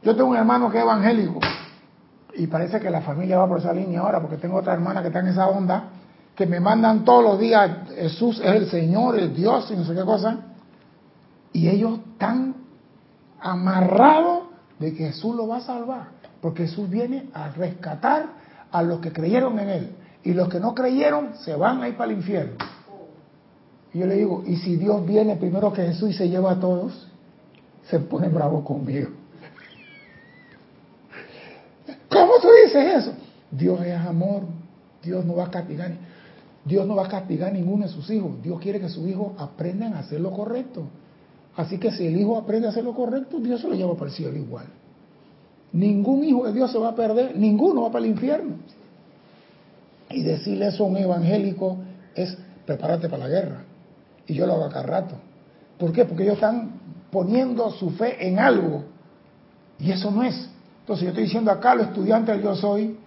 yo tengo un hermano que es evangélico y parece que la familia va por esa línea ahora porque tengo otra hermana que está en esa onda que me mandan todos los días Jesús es el Señor, el Dios y no sé qué cosa y ellos están amarrado de que Jesús lo va a salvar, porque Jesús viene a rescatar a los que creyeron en Él. Y los que no creyeron se van a ir para el infierno. Y yo le digo, ¿y si Dios viene primero que Jesús y se lleva a todos? Se pone bravo conmigo. ¿Cómo tú dices eso? Dios es amor. Dios no va a castigar. Dios no va a castigar ninguno de sus hijos. Dios quiere que sus hijos aprendan a hacer lo correcto. Así que si el hijo aprende a hacer lo correcto, Dios se lo lleva para el cielo igual. Ningún hijo de Dios se va a perder, ninguno va para el infierno. Y decirle eso a un evangélico es prepárate para la guerra. Y yo lo hago acá rato. ¿Por qué? Porque ellos están poniendo su fe en algo. Y eso no es. Entonces yo estoy diciendo acá, los estudiantes yo soy,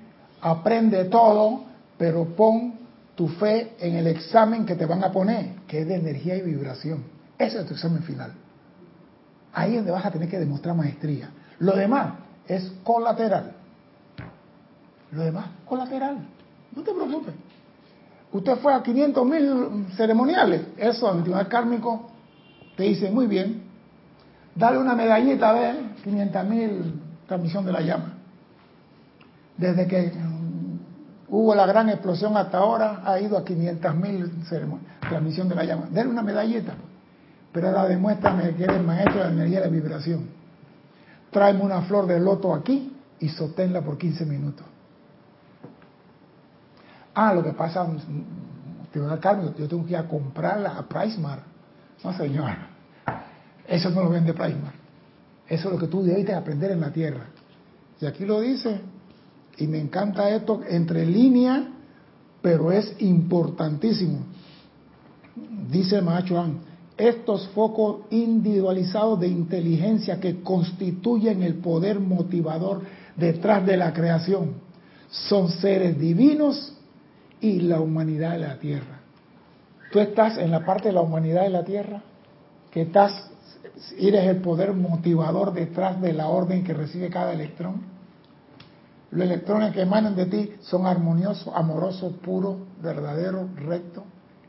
aprende todo, pero pon tu fe en el examen que te van a poner, que es de energía y vibración. Ese es tu examen final. Ahí es donde vas a tener que demostrar maestría. Lo demás es colateral. Lo demás, colateral. No te preocupes. Usted fue a 500 mil ceremoniales. Eso, en el tribunal kármico, te dice, muy bien, dale una medallita de 500 mil transmisión de la llama. Desde que hubo la gran explosión hasta ahora, ha ido a 500 mil transmisión de la llama. Dale una medallita. Pero ahora demuéstrame que eres maestro de la energía de la vibración. Tráeme una flor de loto aquí y sosténla por 15 minutos. Ah, lo que pasa, Carmen, yo tengo que ir a comprarla a Pricemar. No, señora. Eso no lo vende Pricemar. Eso es lo que tú debes aprender en la tierra. Y aquí lo dice. Y me encanta esto entre líneas, pero es importantísimo. Dice Machuan, estos focos individualizados de inteligencia que constituyen el poder motivador detrás de la creación son seres divinos y la humanidad de la Tierra. Tú estás en la parte de la humanidad de la Tierra, que estás, eres el poder motivador detrás de la orden que recibe cada electrón. Los electrones que emanan de ti son armoniosos, amorosos, puros, verdaderos, rectos,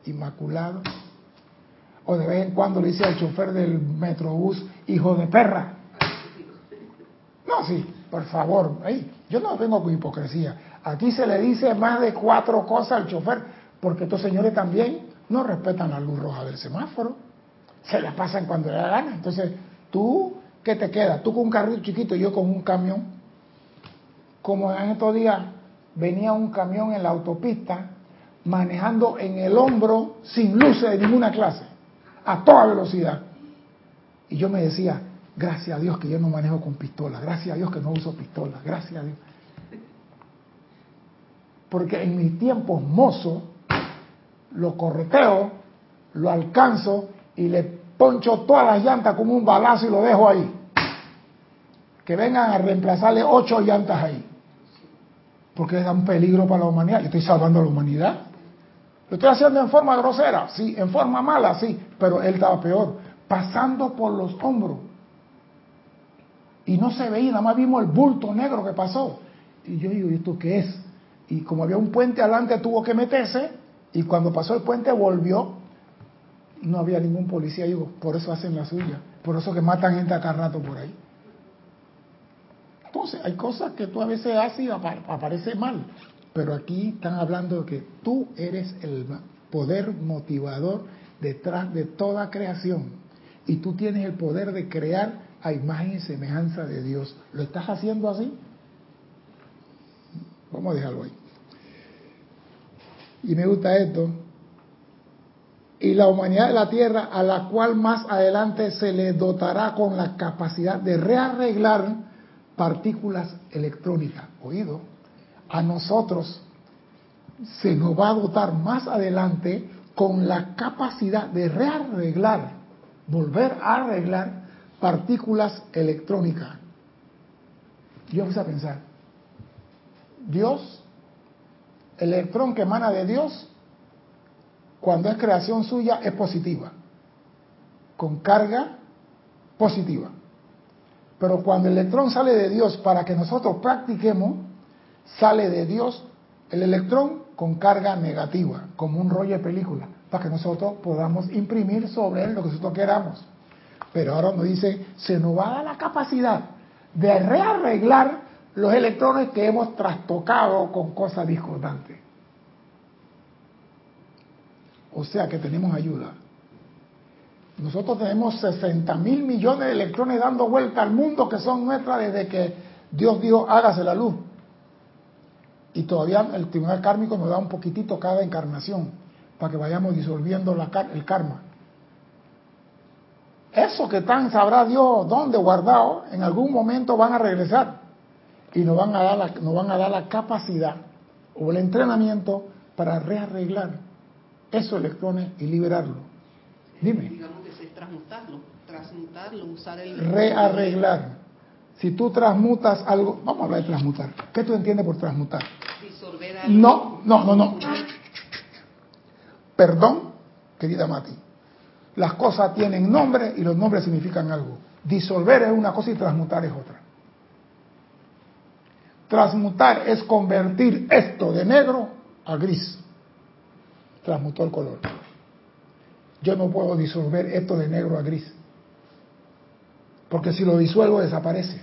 inmaculados. O de vez en cuando le dice al chofer del metrobús, hijo de perra. No, sí, por favor, yo no vengo con hipocresía. Aquí se le dice más de cuatro cosas al chofer, porque estos señores también no respetan la luz roja del semáforo. Se la pasan cuando le da gana. Entonces, tú, ¿qué te queda? Tú con un carrito chiquito yo con un camión. Como en estos días venía un camión en la autopista manejando en el hombro sin luces de ninguna clase, a toda velocidad. Y yo me decía, gracias a Dios que yo no manejo con pistola, gracias a Dios que no uso pistola, gracias a Dios. Porque en mis tiempos mozo, lo correteo, lo alcanzo y le poncho todas las llantas con un balazo y lo dejo ahí. Que vengan a reemplazarle ocho llantas ahí. Porque da un peligro para la humanidad. Yo estoy salvando a la humanidad. Lo estoy haciendo en forma grosera, sí, en forma mala, sí, pero él estaba peor, pasando por los hombros. Y no se veía, nada más vimos el bulto negro que pasó. Y yo digo, ¿y esto qué es? y como había un puente adelante tuvo que meterse y cuando pasó el puente volvió no había ningún policía digo por eso hacen la suya por eso que matan gente a cada rato por ahí entonces hay cosas que tú a veces haces y aparece mal pero aquí están hablando de que tú eres el poder motivador detrás de toda creación y tú tienes el poder de crear a imagen y semejanza de Dios ¿lo estás haciendo así? Vamos a dejarlo ahí. Y me gusta esto. Y la humanidad de la Tierra, a la cual más adelante se le dotará con la capacidad de rearreglar partículas electrónicas. Oído, a nosotros se nos va a dotar más adelante con la capacidad de rearreglar, volver a arreglar partículas electrónicas. Yo empecé a pensar, Dios, el electrón que emana de Dios, cuando es creación suya, es positiva, con carga positiva. Pero cuando el electrón sale de Dios para que nosotros practiquemos, sale de Dios el electrón con carga negativa, como un rollo de película, para que nosotros podamos imprimir sobre él lo que nosotros queramos. Pero ahora nos dice, se nos va a dar la capacidad de rearreglar los electrones que hemos trastocado con cosas discordantes. O sea que tenemos ayuda. Nosotros tenemos 60 mil millones de electrones dando vuelta al mundo que son nuestras desde que Dios dijo hágase la luz. Y todavía el tribunal kármico nos da un poquitito cada encarnación para que vayamos disolviendo el karma. Eso que están, sabrá Dios dónde guardado, en algún momento van a regresar y nos van a dar la, nos van a dar la capacidad o el entrenamiento para rearreglar esos electrones y liberarlo. Dime. Digamos que es transmutarlo, transmutarlo, usar el... Rearreglar. Si tú transmutas algo, vamos a hablar de transmutar. ¿Qué tú entiendes por transmutar? Disolver algo. No, no, no, no. Perdón, querida Mati. Las cosas tienen nombre y los nombres significan algo. Disolver es una cosa y transmutar es otra. Transmutar es convertir esto de negro a gris. Transmutó el color. Yo no puedo disolver esto de negro a gris. Porque si lo disuelvo desaparece.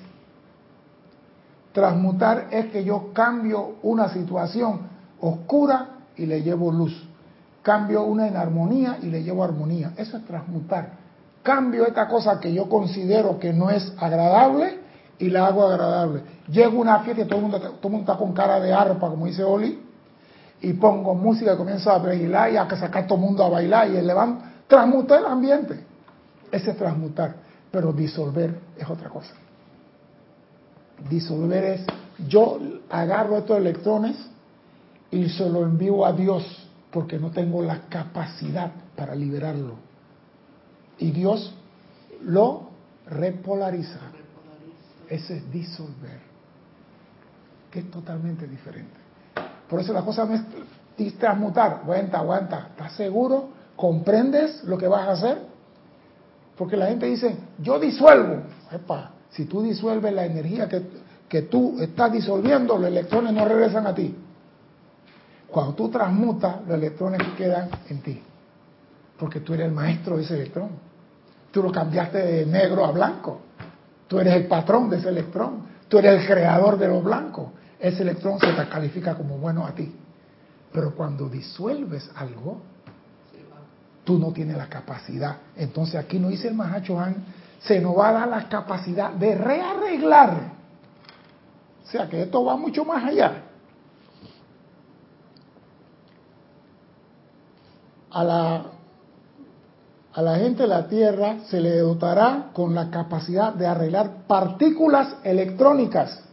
Transmutar es que yo cambio una situación oscura y le llevo luz. Cambio una enarmonía y le llevo armonía. Eso es transmutar. Cambio esta cosa que yo considero que no es agradable y la hago agradable. Llego a una fiesta y todo mundo, todo el mundo está con cara de arpa, como dice Oli, y pongo música y comienzo a bailar y a sacar todo el mundo a bailar y le van, transmutar el ambiente. Ese es transmutar, pero disolver es otra cosa. Disolver es, yo agarro estos electrones y se lo envío a Dios porque no tengo la capacidad para liberarlo. Y Dios lo repolariza. Ese es disolver, que es totalmente diferente. Por eso la cosa no es transmutar. Aguanta, aguanta. ¿Estás seguro? ¿Comprendes lo que vas a hacer? Porque la gente dice, yo disuelvo. Epa, si tú disuelves la energía que, que tú estás disolviendo, los electrones no regresan a ti. Cuando tú transmutas, los electrones quedan en ti. Porque tú eres el maestro de ese electrón. Tú lo cambiaste de negro a blanco. Tú eres el patrón de ese electrón. Tú eres el creador de lo blanco. Ese electrón se te califica como bueno a ti. Pero cuando disuelves algo, tú no tienes la capacidad. Entonces aquí no dice el Mahacho Han, se nos va a dar la capacidad de rearreglar. O sea que esto va mucho más allá. A la a la gente de la Tierra se le dotará con la capacidad de arreglar partículas electrónicas.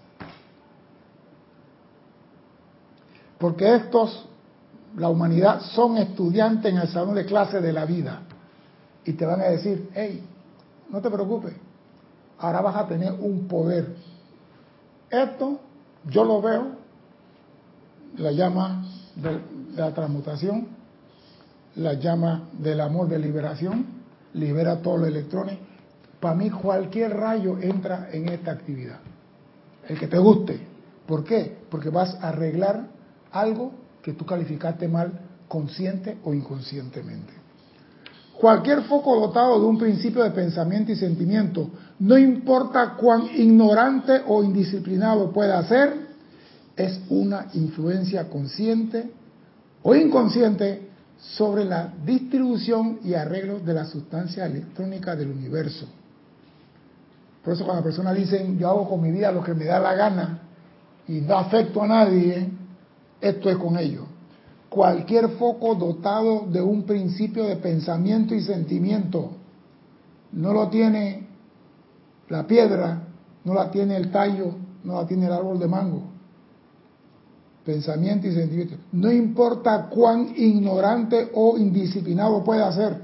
Porque estos, la humanidad, son estudiantes en el salón de clase de la vida. Y te van a decir, hey, no te preocupes, ahora vas a tener un poder. Esto yo lo veo, la llama de la transmutación, la llama del amor de liberación, libera todos los electrones. Para mí cualquier rayo entra en esta actividad. El que te guste. ¿Por qué? Porque vas a arreglar algo que tú calificaste mal consciente o inconscientemente. Cualquier foco dotado de un principio de pensamiento y sentimiento, no importa cuán ignorante o indisciplinado pueda ser, es una influencia consciente o inconsciente sobre la distribución y arreglo de la sustancia electrónica del universo. Por eso cuando las personas dicen, yo hago con mi vida lo que me da la gana y no afecto a nadie, esto es con ellos. Cualquier foco dotado de un principio de pensamiento y sentimiento no lo tiene la piedra, no la tiene el tallo, no la tiene el árbol de mango pensamiento y sentimiento. No importa cuán ignorante o indisciplinado pueda ser.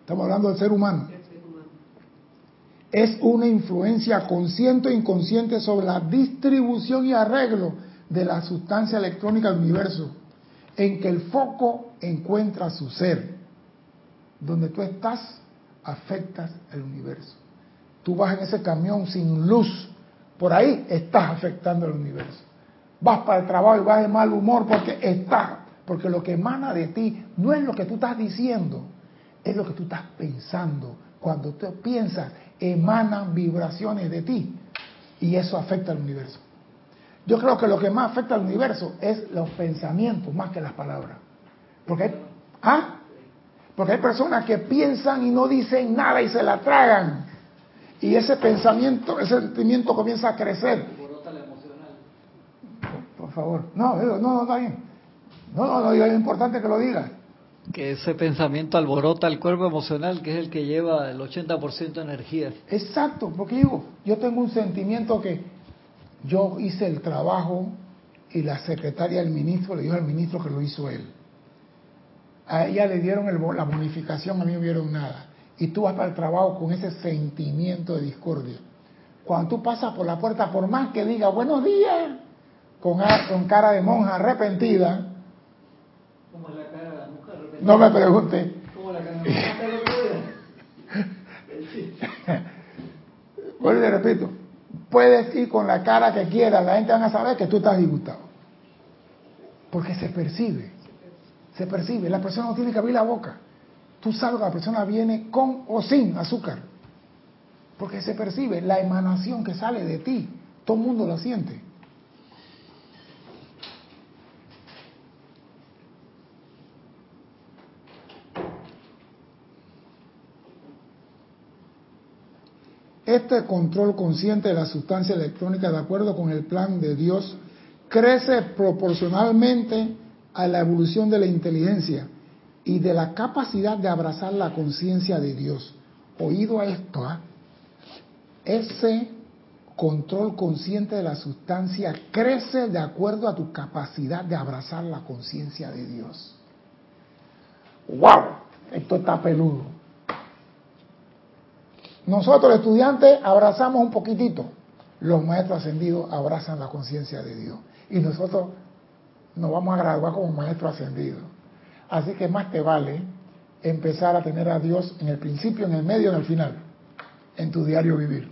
Estamos hablando del ser humano. Es una influencia consciente e inconsciente sobre la distribución y arreglo de la sustancia electrónica del universo, en que el foco encuentra su ser. Donde tú estás, afectas el universo. Tú vas en ese camión sin luz, por ahí estás afectando el universo vas para el trabajo y vas de mal humor porque está, porque lo que emana de ti no es lo que tú estás diciendo, es lo que tú estás pensando. Cuando tú piensas, emanan vibraciones de ti y eso afecta al universo. Yo creo que lo que más afecta al universo es los pensamientos más que las palabras. Porque hay, ¿ah? Porque hay personas que piensan y no dicen nada y se la tragan. Y ese pensamiento, ese sentimiento comienza a crecer. Por favor. No, no, no, está bien. No, no, no, es importante que lo digas. Que ese pensamiento alborota el cuerpo emocional, que es el que lleva el 80% de energía. Exacto, porque digo, yo tengo un sentimiento que yo hice el trabajo y la secretaria del ministro le dijo al ministro que lo hizo él. A ella le dieron la bonificación, a mí no me dieron nada. Y tú vas para el trabajo con ese sentimiento de discordia. Cuando tú pasas por la puerta, por más que diga buenos días, con, con cara de monja arrepentida, no me pregunte. ¿Cómo la cara Bueno, le repito, puedes ir con la cara que quieras, la gente va a saber que tú estás disgustado. Porque se percibe, se percibe. La persona no tiene que abrir la boca. Tú sabes que la persona viene con o sin azúcar. Porque se percibe la emanación que sale de ti. Todo el mundo lo siente. Este control consciente de la sustancia electrónica, de acuerdo con el plan de Dios, crece proporcionalmente a la evolución de la inteligencia y de la capacidad de abrazar la conciencia de Dios. Oído a esto, ¿ah? ese control consciente de la sustancia crece de acuerdo a tu capacidad de abrazar la conciencia de Dios. ¡Wow! Esto está peludo. Nosotros, estudiantes, abrazamos un poquitito. Los maestros ascendidos abrazan la conciencia de Dios. Y nosotros nos vamos a graduar como maestros ascendidos. Así que más te vale empezar a tener a Dios en el principio, en el medio, en el final, en tu diario vivir,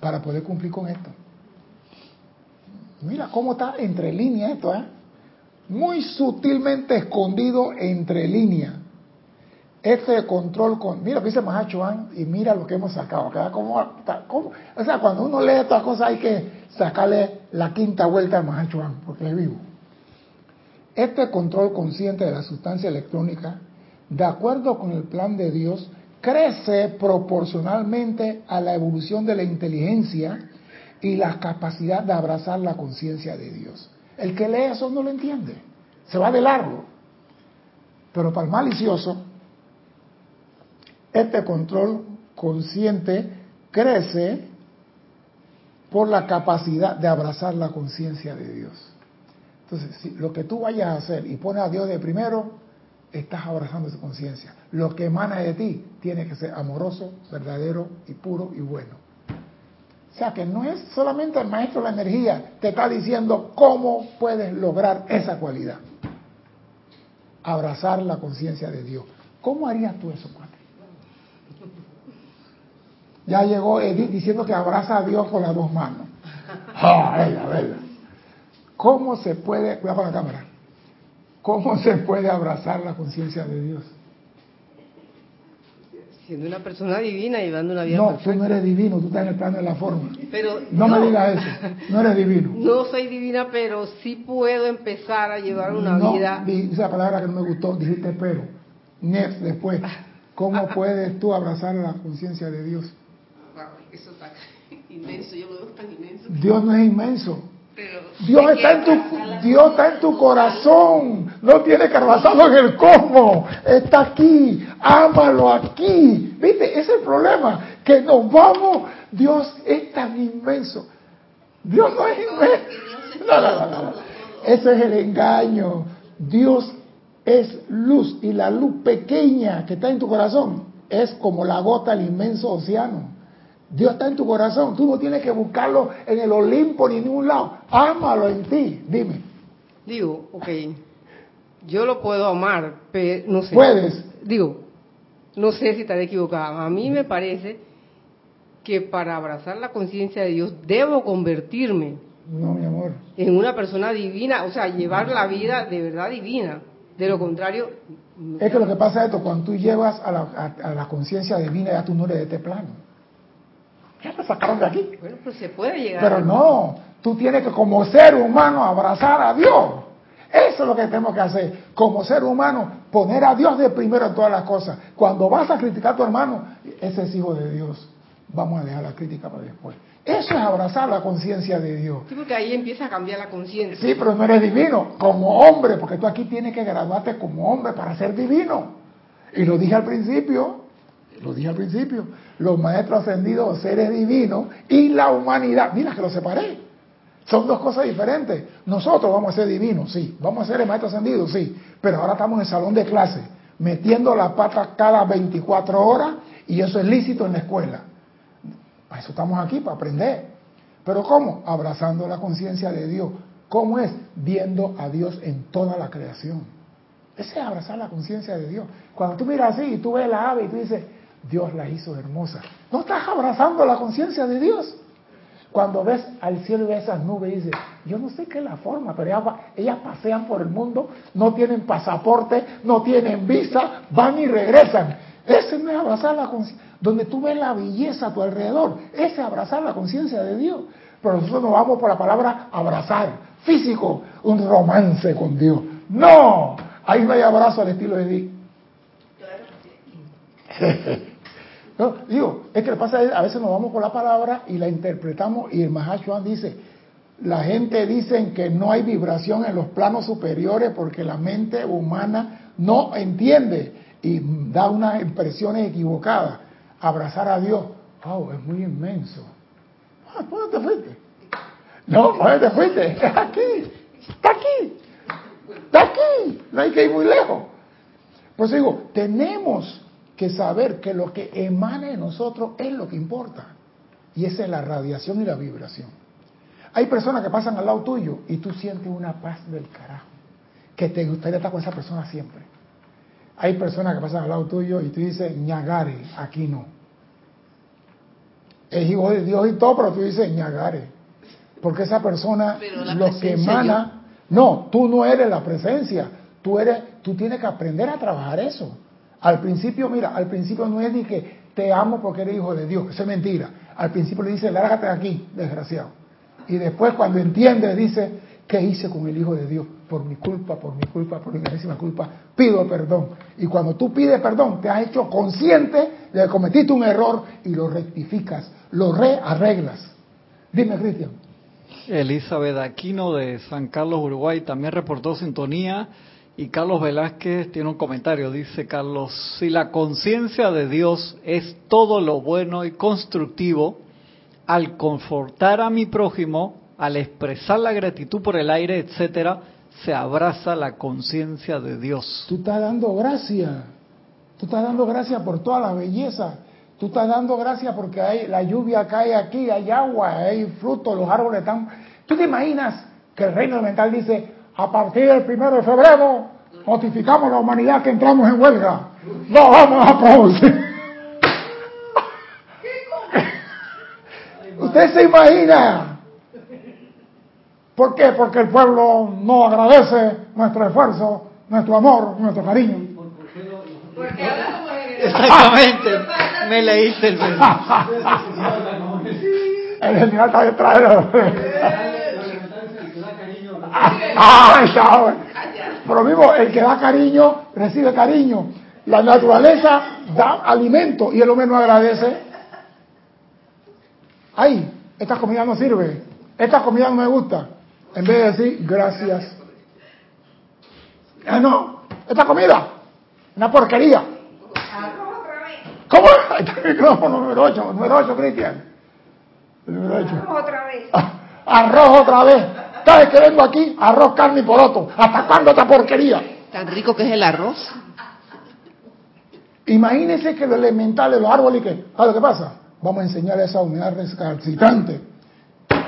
para poder cumplir con esto. Mira cómo está entre líneas esto, ¿eh? Muy sutilmente escondido entre líneas este control con, mira lo que dice Mahachuan y mira lo que hemos sacado. como, o sea, cuando uno lee estas cosas hay que sacarle la quinta vuelta a Mahachuan, porque es vivo. Este control consciente de la sustancia electrónica, de acuerdo con el plan de Dios, crece proporcionalmente a la evolución de la inteligencia y la capacidad de abrazar la conciencia de Dios. El que lee eso no lo entiende, se va de largo. Pero para el malicioso, este control consciente crece por la capacidad de abrazar la conciencia de Dios. Entonces, si lo que tú vayas a hacer y pones a Dios de primero, estás abrazando su conciencia. Lo que emana de ti tiene que ser amoroso, verdadero y puro y bueno. O sea que no es solamente el maestro de la energía, te está diciendo cómo puedes lograr esa cualidad. Abrazar la conciencia de Dios. ¿Cómo harías tú eso? Ya llegó Edith diciendo que abraza a Dios con las dos manos. Ah, ¿Cómo se puede, cuidado con la cámara, cómo se puede abrazar la conciencia de Dios? Siendo una persona divina y dando una vida No, tú no eres divino, tú estás en el plano de la forma. Pero no, me digas eso, no eres divino. No soy divina, pero sí puedo empezar a llevar una no, vida. Esa palabra que no me gustó, dijiste pero. Next, después. ¿Cómo puedes tú abrazar la conciencia de Dios? Eso está inmenso, yo lo veo tan inmenso. Dios no es inmenso. Dios está, en tu, Dios está en tu corazón, no tiene que abrazarlo en el cosmos, está aquí, ámalo aquí. ¿Viste? Ese es el problema, que nos vamos, Dios es tan inmenso. Dios no es inmenso. No, no, no, Ese es el engaño. Dios es luz y la luz pequeña que está en tu corazón es como la gota del inmenso océano. Dios está en tu corazón. Tú no tienes que buscarlo en el Olimpo ni en ningún lado. Ámalo en ti. Dime. Digo, ok. Yo lo puedo amar, pero no sé. Puedes. Digo, no sé si estaré equivocada. A mí me parece que para abrazar la conciencia de Dios debo convertirme. No, mi amor. En una persona divina, o sea, llevar la vida de verdad divina. De lo contrario. Es que lo que pasa es esto: cuando tú llevas a la, a la conciencia divina, ya tú no eres de este plano. Ya te sacaron de aquí. Bueno, pues se puede llegar. Pero no, Tú tienes que como ser humano abrazar a Dios. Eso es lo que tenemos que hacer. Como ser humano, poner a Dios de primero en todas las cosas. Cuando vas a criticar a tu hermano, ese es hijo de Dios. Vamos a dejar la crítica para después. Eso es abrazar la conciencia de Dios. Sí, porque ahí empieza a cambiar la conciencia. Sí, pero no eres divino como hombre, porque tú aquí tienes que graduarte como hombre para ser divino. Y lo dije al principio, lo dije al principio, los maestros ascendidos, seres divinos y la humanidad. Mira que lo separé. Son dos cosas diferentes. Nosotros vamos a ser divinos, sí. Vamos a ser el maestro ascendido, sí. Pero ahora estamos en el salón de clase, metiendo la pata cada 24 horas y eso es lícito en la escuela. Para eso estamos aquí, para aprender. Pero ¿cómo? Abrazando la conciencia de Dios. ¿Cómo es? Viendo a Dios en toda la creación. Ese es abrazar la conciencia de Dios. Cuando tú miras así y tú ves la ave y tú dices, Dios la hizo hermosa. No estás abrazando la conciencia de Dios. Cuando ves al cielo y ves esas nubes dices, yo no sé qué es la forma, pero ellas, ellas pasean por el mundo, no tienen pasaporte, no tienen visa, van y regresan. Ese no es abrazar la conciencia. Donde tú ves la belleza a tu alrededor, ese es abrazar la conciencia de Dios. Pero nosotros nos vamos por la palabra abrazar, físico, un romance con Dios. No, ahí no hay abrazo al estilo de Dios. No, digo, es que pasa es, a veces nos vamos por la palabra y la interpretamos y el Mahashohan dice, la gente dice que no hay vibración en los planos superiores porque la mente humana no entiende y da unas impresiones equivocadas. Abrazar a Dios, wow, es muy inmenso. Ah, ¿Dónde te fuiste? No, ¿dónde te fuiste? Está aquí, está aquí, está aquí, no hay que ir muy lejos. Pues digo, tenemos que saber que lo que emana de nosotros es lo que importa. Y esa es la radiación y la vibración. Hay personas que pasan al lado tuyo y tú sientes una paz del carajo, que te gustaría estar con esa persona siempre. Hay personas que pasan al lado tuyo y tú dices, ñagare, aquí no. Es hijo de Dios y todo, pero tú dices, ñagare. Porque esa persona, lo que emana, no, tú no eres la presencia, tú eres, tú tienes que aprender a trabajar eso. Al principio, mira, al principio no es ni que te amo porque eres hijo de Dios, eso es mentira. Al principio le dice, lárgate de aquí, desgraciado. Y después cuando entiende, dice, ¿qué hice con el hijo de Dios? Por mi culpa, por mi culpa, por mi gravísima culpa, pido perdón. Y cuando tú pides perdón, te has hecho consciente de que cometiste un error y lo rectificas, lo rearreglas. Dime, Cristian. Elizabeth Aquino de San Carlos, Uruguay, también reportó sintonía y Carlos Velázquez tiene un comentario, dice Carlos, si la conciencia de Dios es todo lo bueno y constructivo, al confortar a mi prójimo, al expresar la gratitud por el aire, etcétera, se abraza la conciencia de Dios. Tú estás dando gracias. Tú estás dando gracias por toda la belleza. Tú estás dando gracias porque hay, la lluvia cae aquí, hay agua, hay frutos, los árboles están... ¿Tú te imaginas que el reino mental dice, a partir del primero de febrero notificamos a la humanidad que entramos en huelga. No vamos a producir. Usted se imagina. ¿Por qué? Porque el pueblo no agradece nuestro esfuerzo, nuestro amor, nuestro cariño. Exactamente, me leíste el El general está detrás Ah, está, Pero mismo, el que da cariño, recibe cariño. La naturaleza da alimento y el hombre no agradece. Ay, esta comida no sirve. Esta comida no me gusta. En vez de decir gracias. Ah, no, esta comida, una porquería. ¿Cómo? El micrófono número 8, número 8, Cristian. Número 8. Arroz otra vez. Arroz otra vez. ¿Sabes que vengo aquí? Arroz, carne y poroto. ¿Hasta cuándo esta porquería? Tan rico que es el arroz. Imagínense que lo elemental de los árboles, que, ¿sabes que pasa? Vamos a enseñar esa unidad recalcitrante,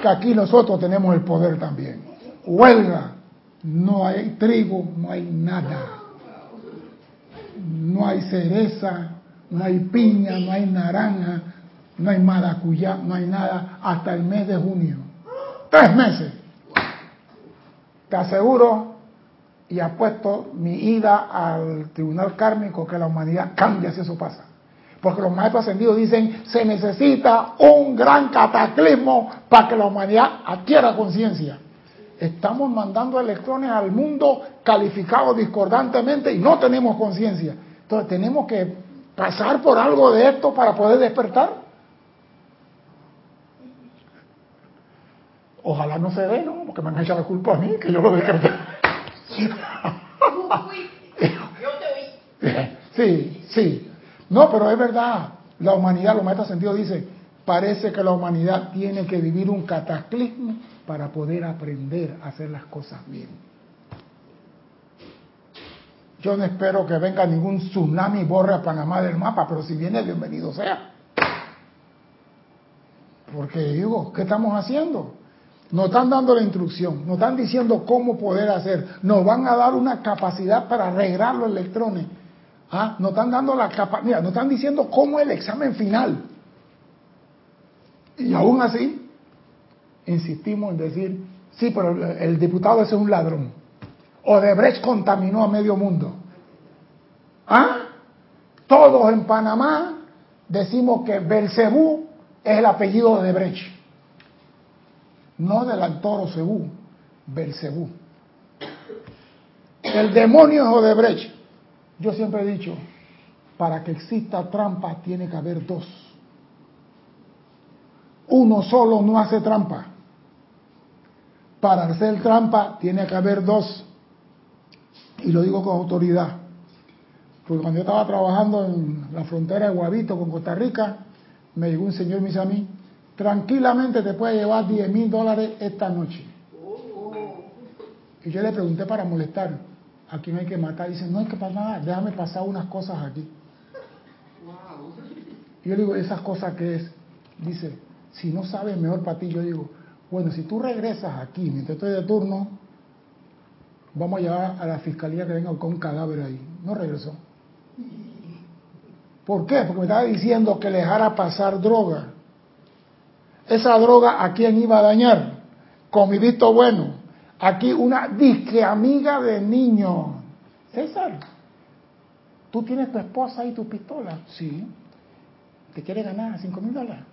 que aquí nosotros tenemos el poder también. Huelga, no hay trigo, no hay nada. No hay cereza, no hay piña, no hay naranja, no hay maracuyá, no hay nada hasta el mes de junio. Tres meses. Te aseguro y apuesto mi ida al tribunal kármico que la humanidad cambia si eso pasa. Porque los maestros ascendidos dicen, se necesita un gran cataclismo para que la humanidad adquiera conciencia. Estamos mandando electrones al mundo calificados discordantemente y no tenemos conciencia. Entonces tenemos que pasar por algo de esto para poder despertar. Ojalá no se dé, ¿no? Porque me han hecho la culpa a mí, que yo lo desperté. Sí, sí. No, pero es verdad. La humanidad, los maestros sentidos dicen, parece que la humanidad tiene que vivir un cataclismo para poder aprender a hacer las cosas bien. Yo no espero que venga ningún tsunami y borre a Panamá del mapa, pero si viene, bienvenido sea. Porque digo, ¿qué estamos haciendo? Nos están dando la instrucción, nos están diciendo cómo poder hacer, nos van a dar una capacidad para arreglar los electrones. ¿Ah? Nos están dando la capacidad, nos están diciendo cómo es el examen final. Y aún así, insistimos en decir, sí, pero el, diputado ese es un ladrón. Odebrecht contaminó a medio mundo. ¿Ah? Todos en Panamá decimos que Belcebú es el apellido de Odebrecht no del actor Ocebú, Belcebú. El demonio es Odebrecht. Yo siempre he dicho, para que exista trampa tiene que haber dos. Uno solo no hace trampa. Para hacer trampa tiene que haber dos. Y lo digo con autoridad. Porque cuando yo estaba trabajando en la frontera de Guavito con Costa Rica, me llegó un señor y me dice a mí, tranquilamente te puede llevar 10 mil dólares esta noche. Y yo le pregunté para molestar a quién hay que matar. dice, no hay que pasar nada, déjame pasar unas cosas aquí. Y yo le digo, ¿esas cosas qué es? Dice, si no sabes, mejor para ti. Yo digo, bueno, si tú regresas aquí mientras estoy de turno, vamos a llevar a la fiscalía que venga con un cadáver ahí. No regresó. ¿Por qué? Porque me estaba diciendo que le dejara pasar droga. Esa droga a quién iba a dañar? Comidito bueno. Aquí una disque amiga de niño. César, ¿tú tienes tu esposa y tu pistola? Sí. ¿Te quiere ganar cinco mil dólares?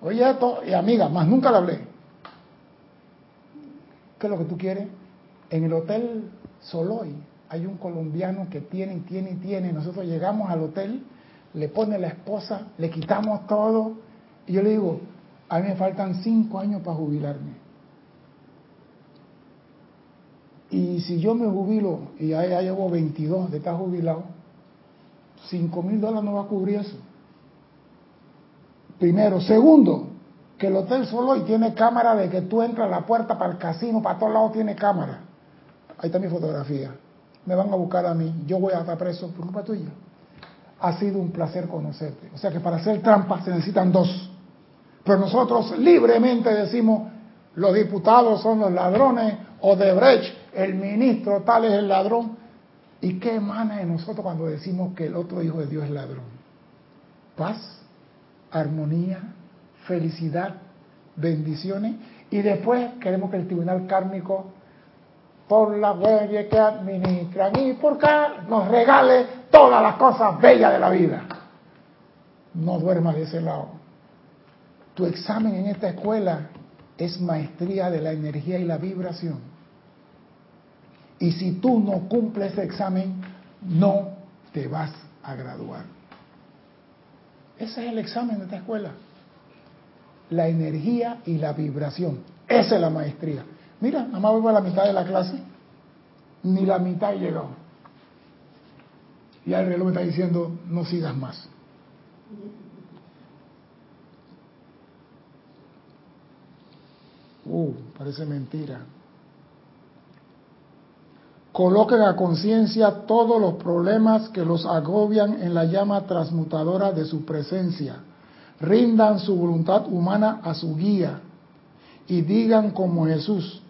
Oye, esto, y amiga, más nunca la hablé. ¿Qué es lo que tú quieres? En el hotel Soloy hay un colombiano que tiene y tiene y tiene. Nosotros llegamos al hotel, le pone la esposa, le quitamos todo. Y yo le digo, a mí me faltan cinco años para jubilarme. Y si yo me jubilo y ya, llevo 22 de estar jubilado, 5 mil dólares no va a cubrir eso. Primero. Segundo, que el hotel solo y tiene cámara de que tú entras a la puerta para el casino, para todos lados tiene cámara. Ahí está mi fotografía. Me van a buscar a mí. Yo voy a estar preso por culpa tuya. Ha sido un placer conocerte. O sea que para hacer trampas se necesitan dos. Pero nosotros libremente decimos, los diputados son los ladrones, o de Brecht, el ministro tal es el ladrón. ¿Y qué emana de nosotros cuando decimos que el otro hijo de Dios es ladrón? Paz, armonía, felicidad, bendiciones. Y después queremos que el tribunal kármico, por la huella que administran y por acá, nos regale todas las cosas bellas de la vida. No duerma de ese lado. Tu examen en esta escuela es maestría de la energía y la vibración. Y si tú no cumples ese examen, no te vas a graduar. Ese es el examen de esta escuela. La energía y la vibración. Esa es la maestría. Mira, nada más voy a la mitad de la clase. Ni la mitad he llegado. Y el reloj me está diciendo, no sigas más. Uh, parece mentira. Coloquen a conciencia todos los problemas que los agobian en la llama transmutadora de su presencia. Rindan su voluntad humana a su guía y digan como Jesús,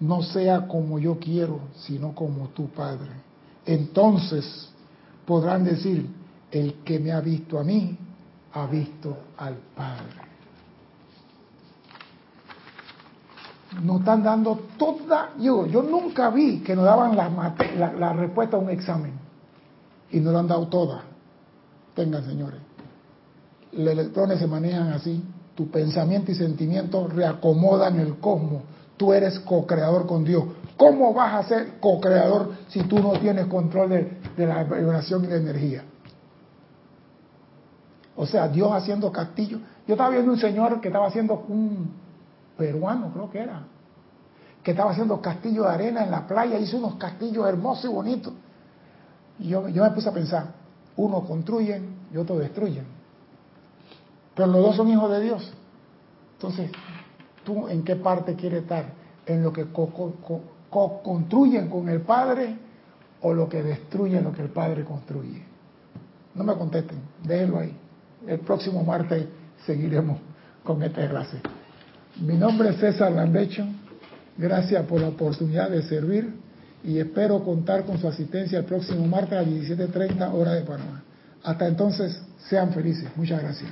no sea como yo quiero, sino como tu Padre. Entonces podrán decir, el que me ha visto a mí, ha visto al Padre. Nos están dando toda, yo, yo nunca vi que nos daban la, la, respuesta a un examen y nos lo han dado toda. Tengan, señores. los electrones se manejan así. Tu pensamiento y sentimiento reacomodan el cosmos. Tú eres co-creador con Dios. ¿Cómo vas a ser co-creador si tú no tienes control de, de la vibración y la energía? O sea, Dios haciendo castillo. Yo estaba viendo un señor que estaba haciendo un peruano, creo que era, que estaba haciendo castillo de arena en la playa, hizo unos castillos hermosos y bonitos. Y yo, yo me puse a pensar, uno construyen y otro destruyen. Pero los dos son hijos de Dios. Entonces, ¿tú en qué parte quieres estar? ¿En lo que construyen con el Padre o lo que destruyen lo que el Padre construye? No me contesten, déjenlo ahí. El próximo martes seguiremos con esta clase. Mi nombre es César Lambecho. Gracias por la oportunidad de servir y espero contar con su asistencia el próximo martes a las 17.30 hora de Panamá. Hasta entonces, sean felices. Muchas gracias.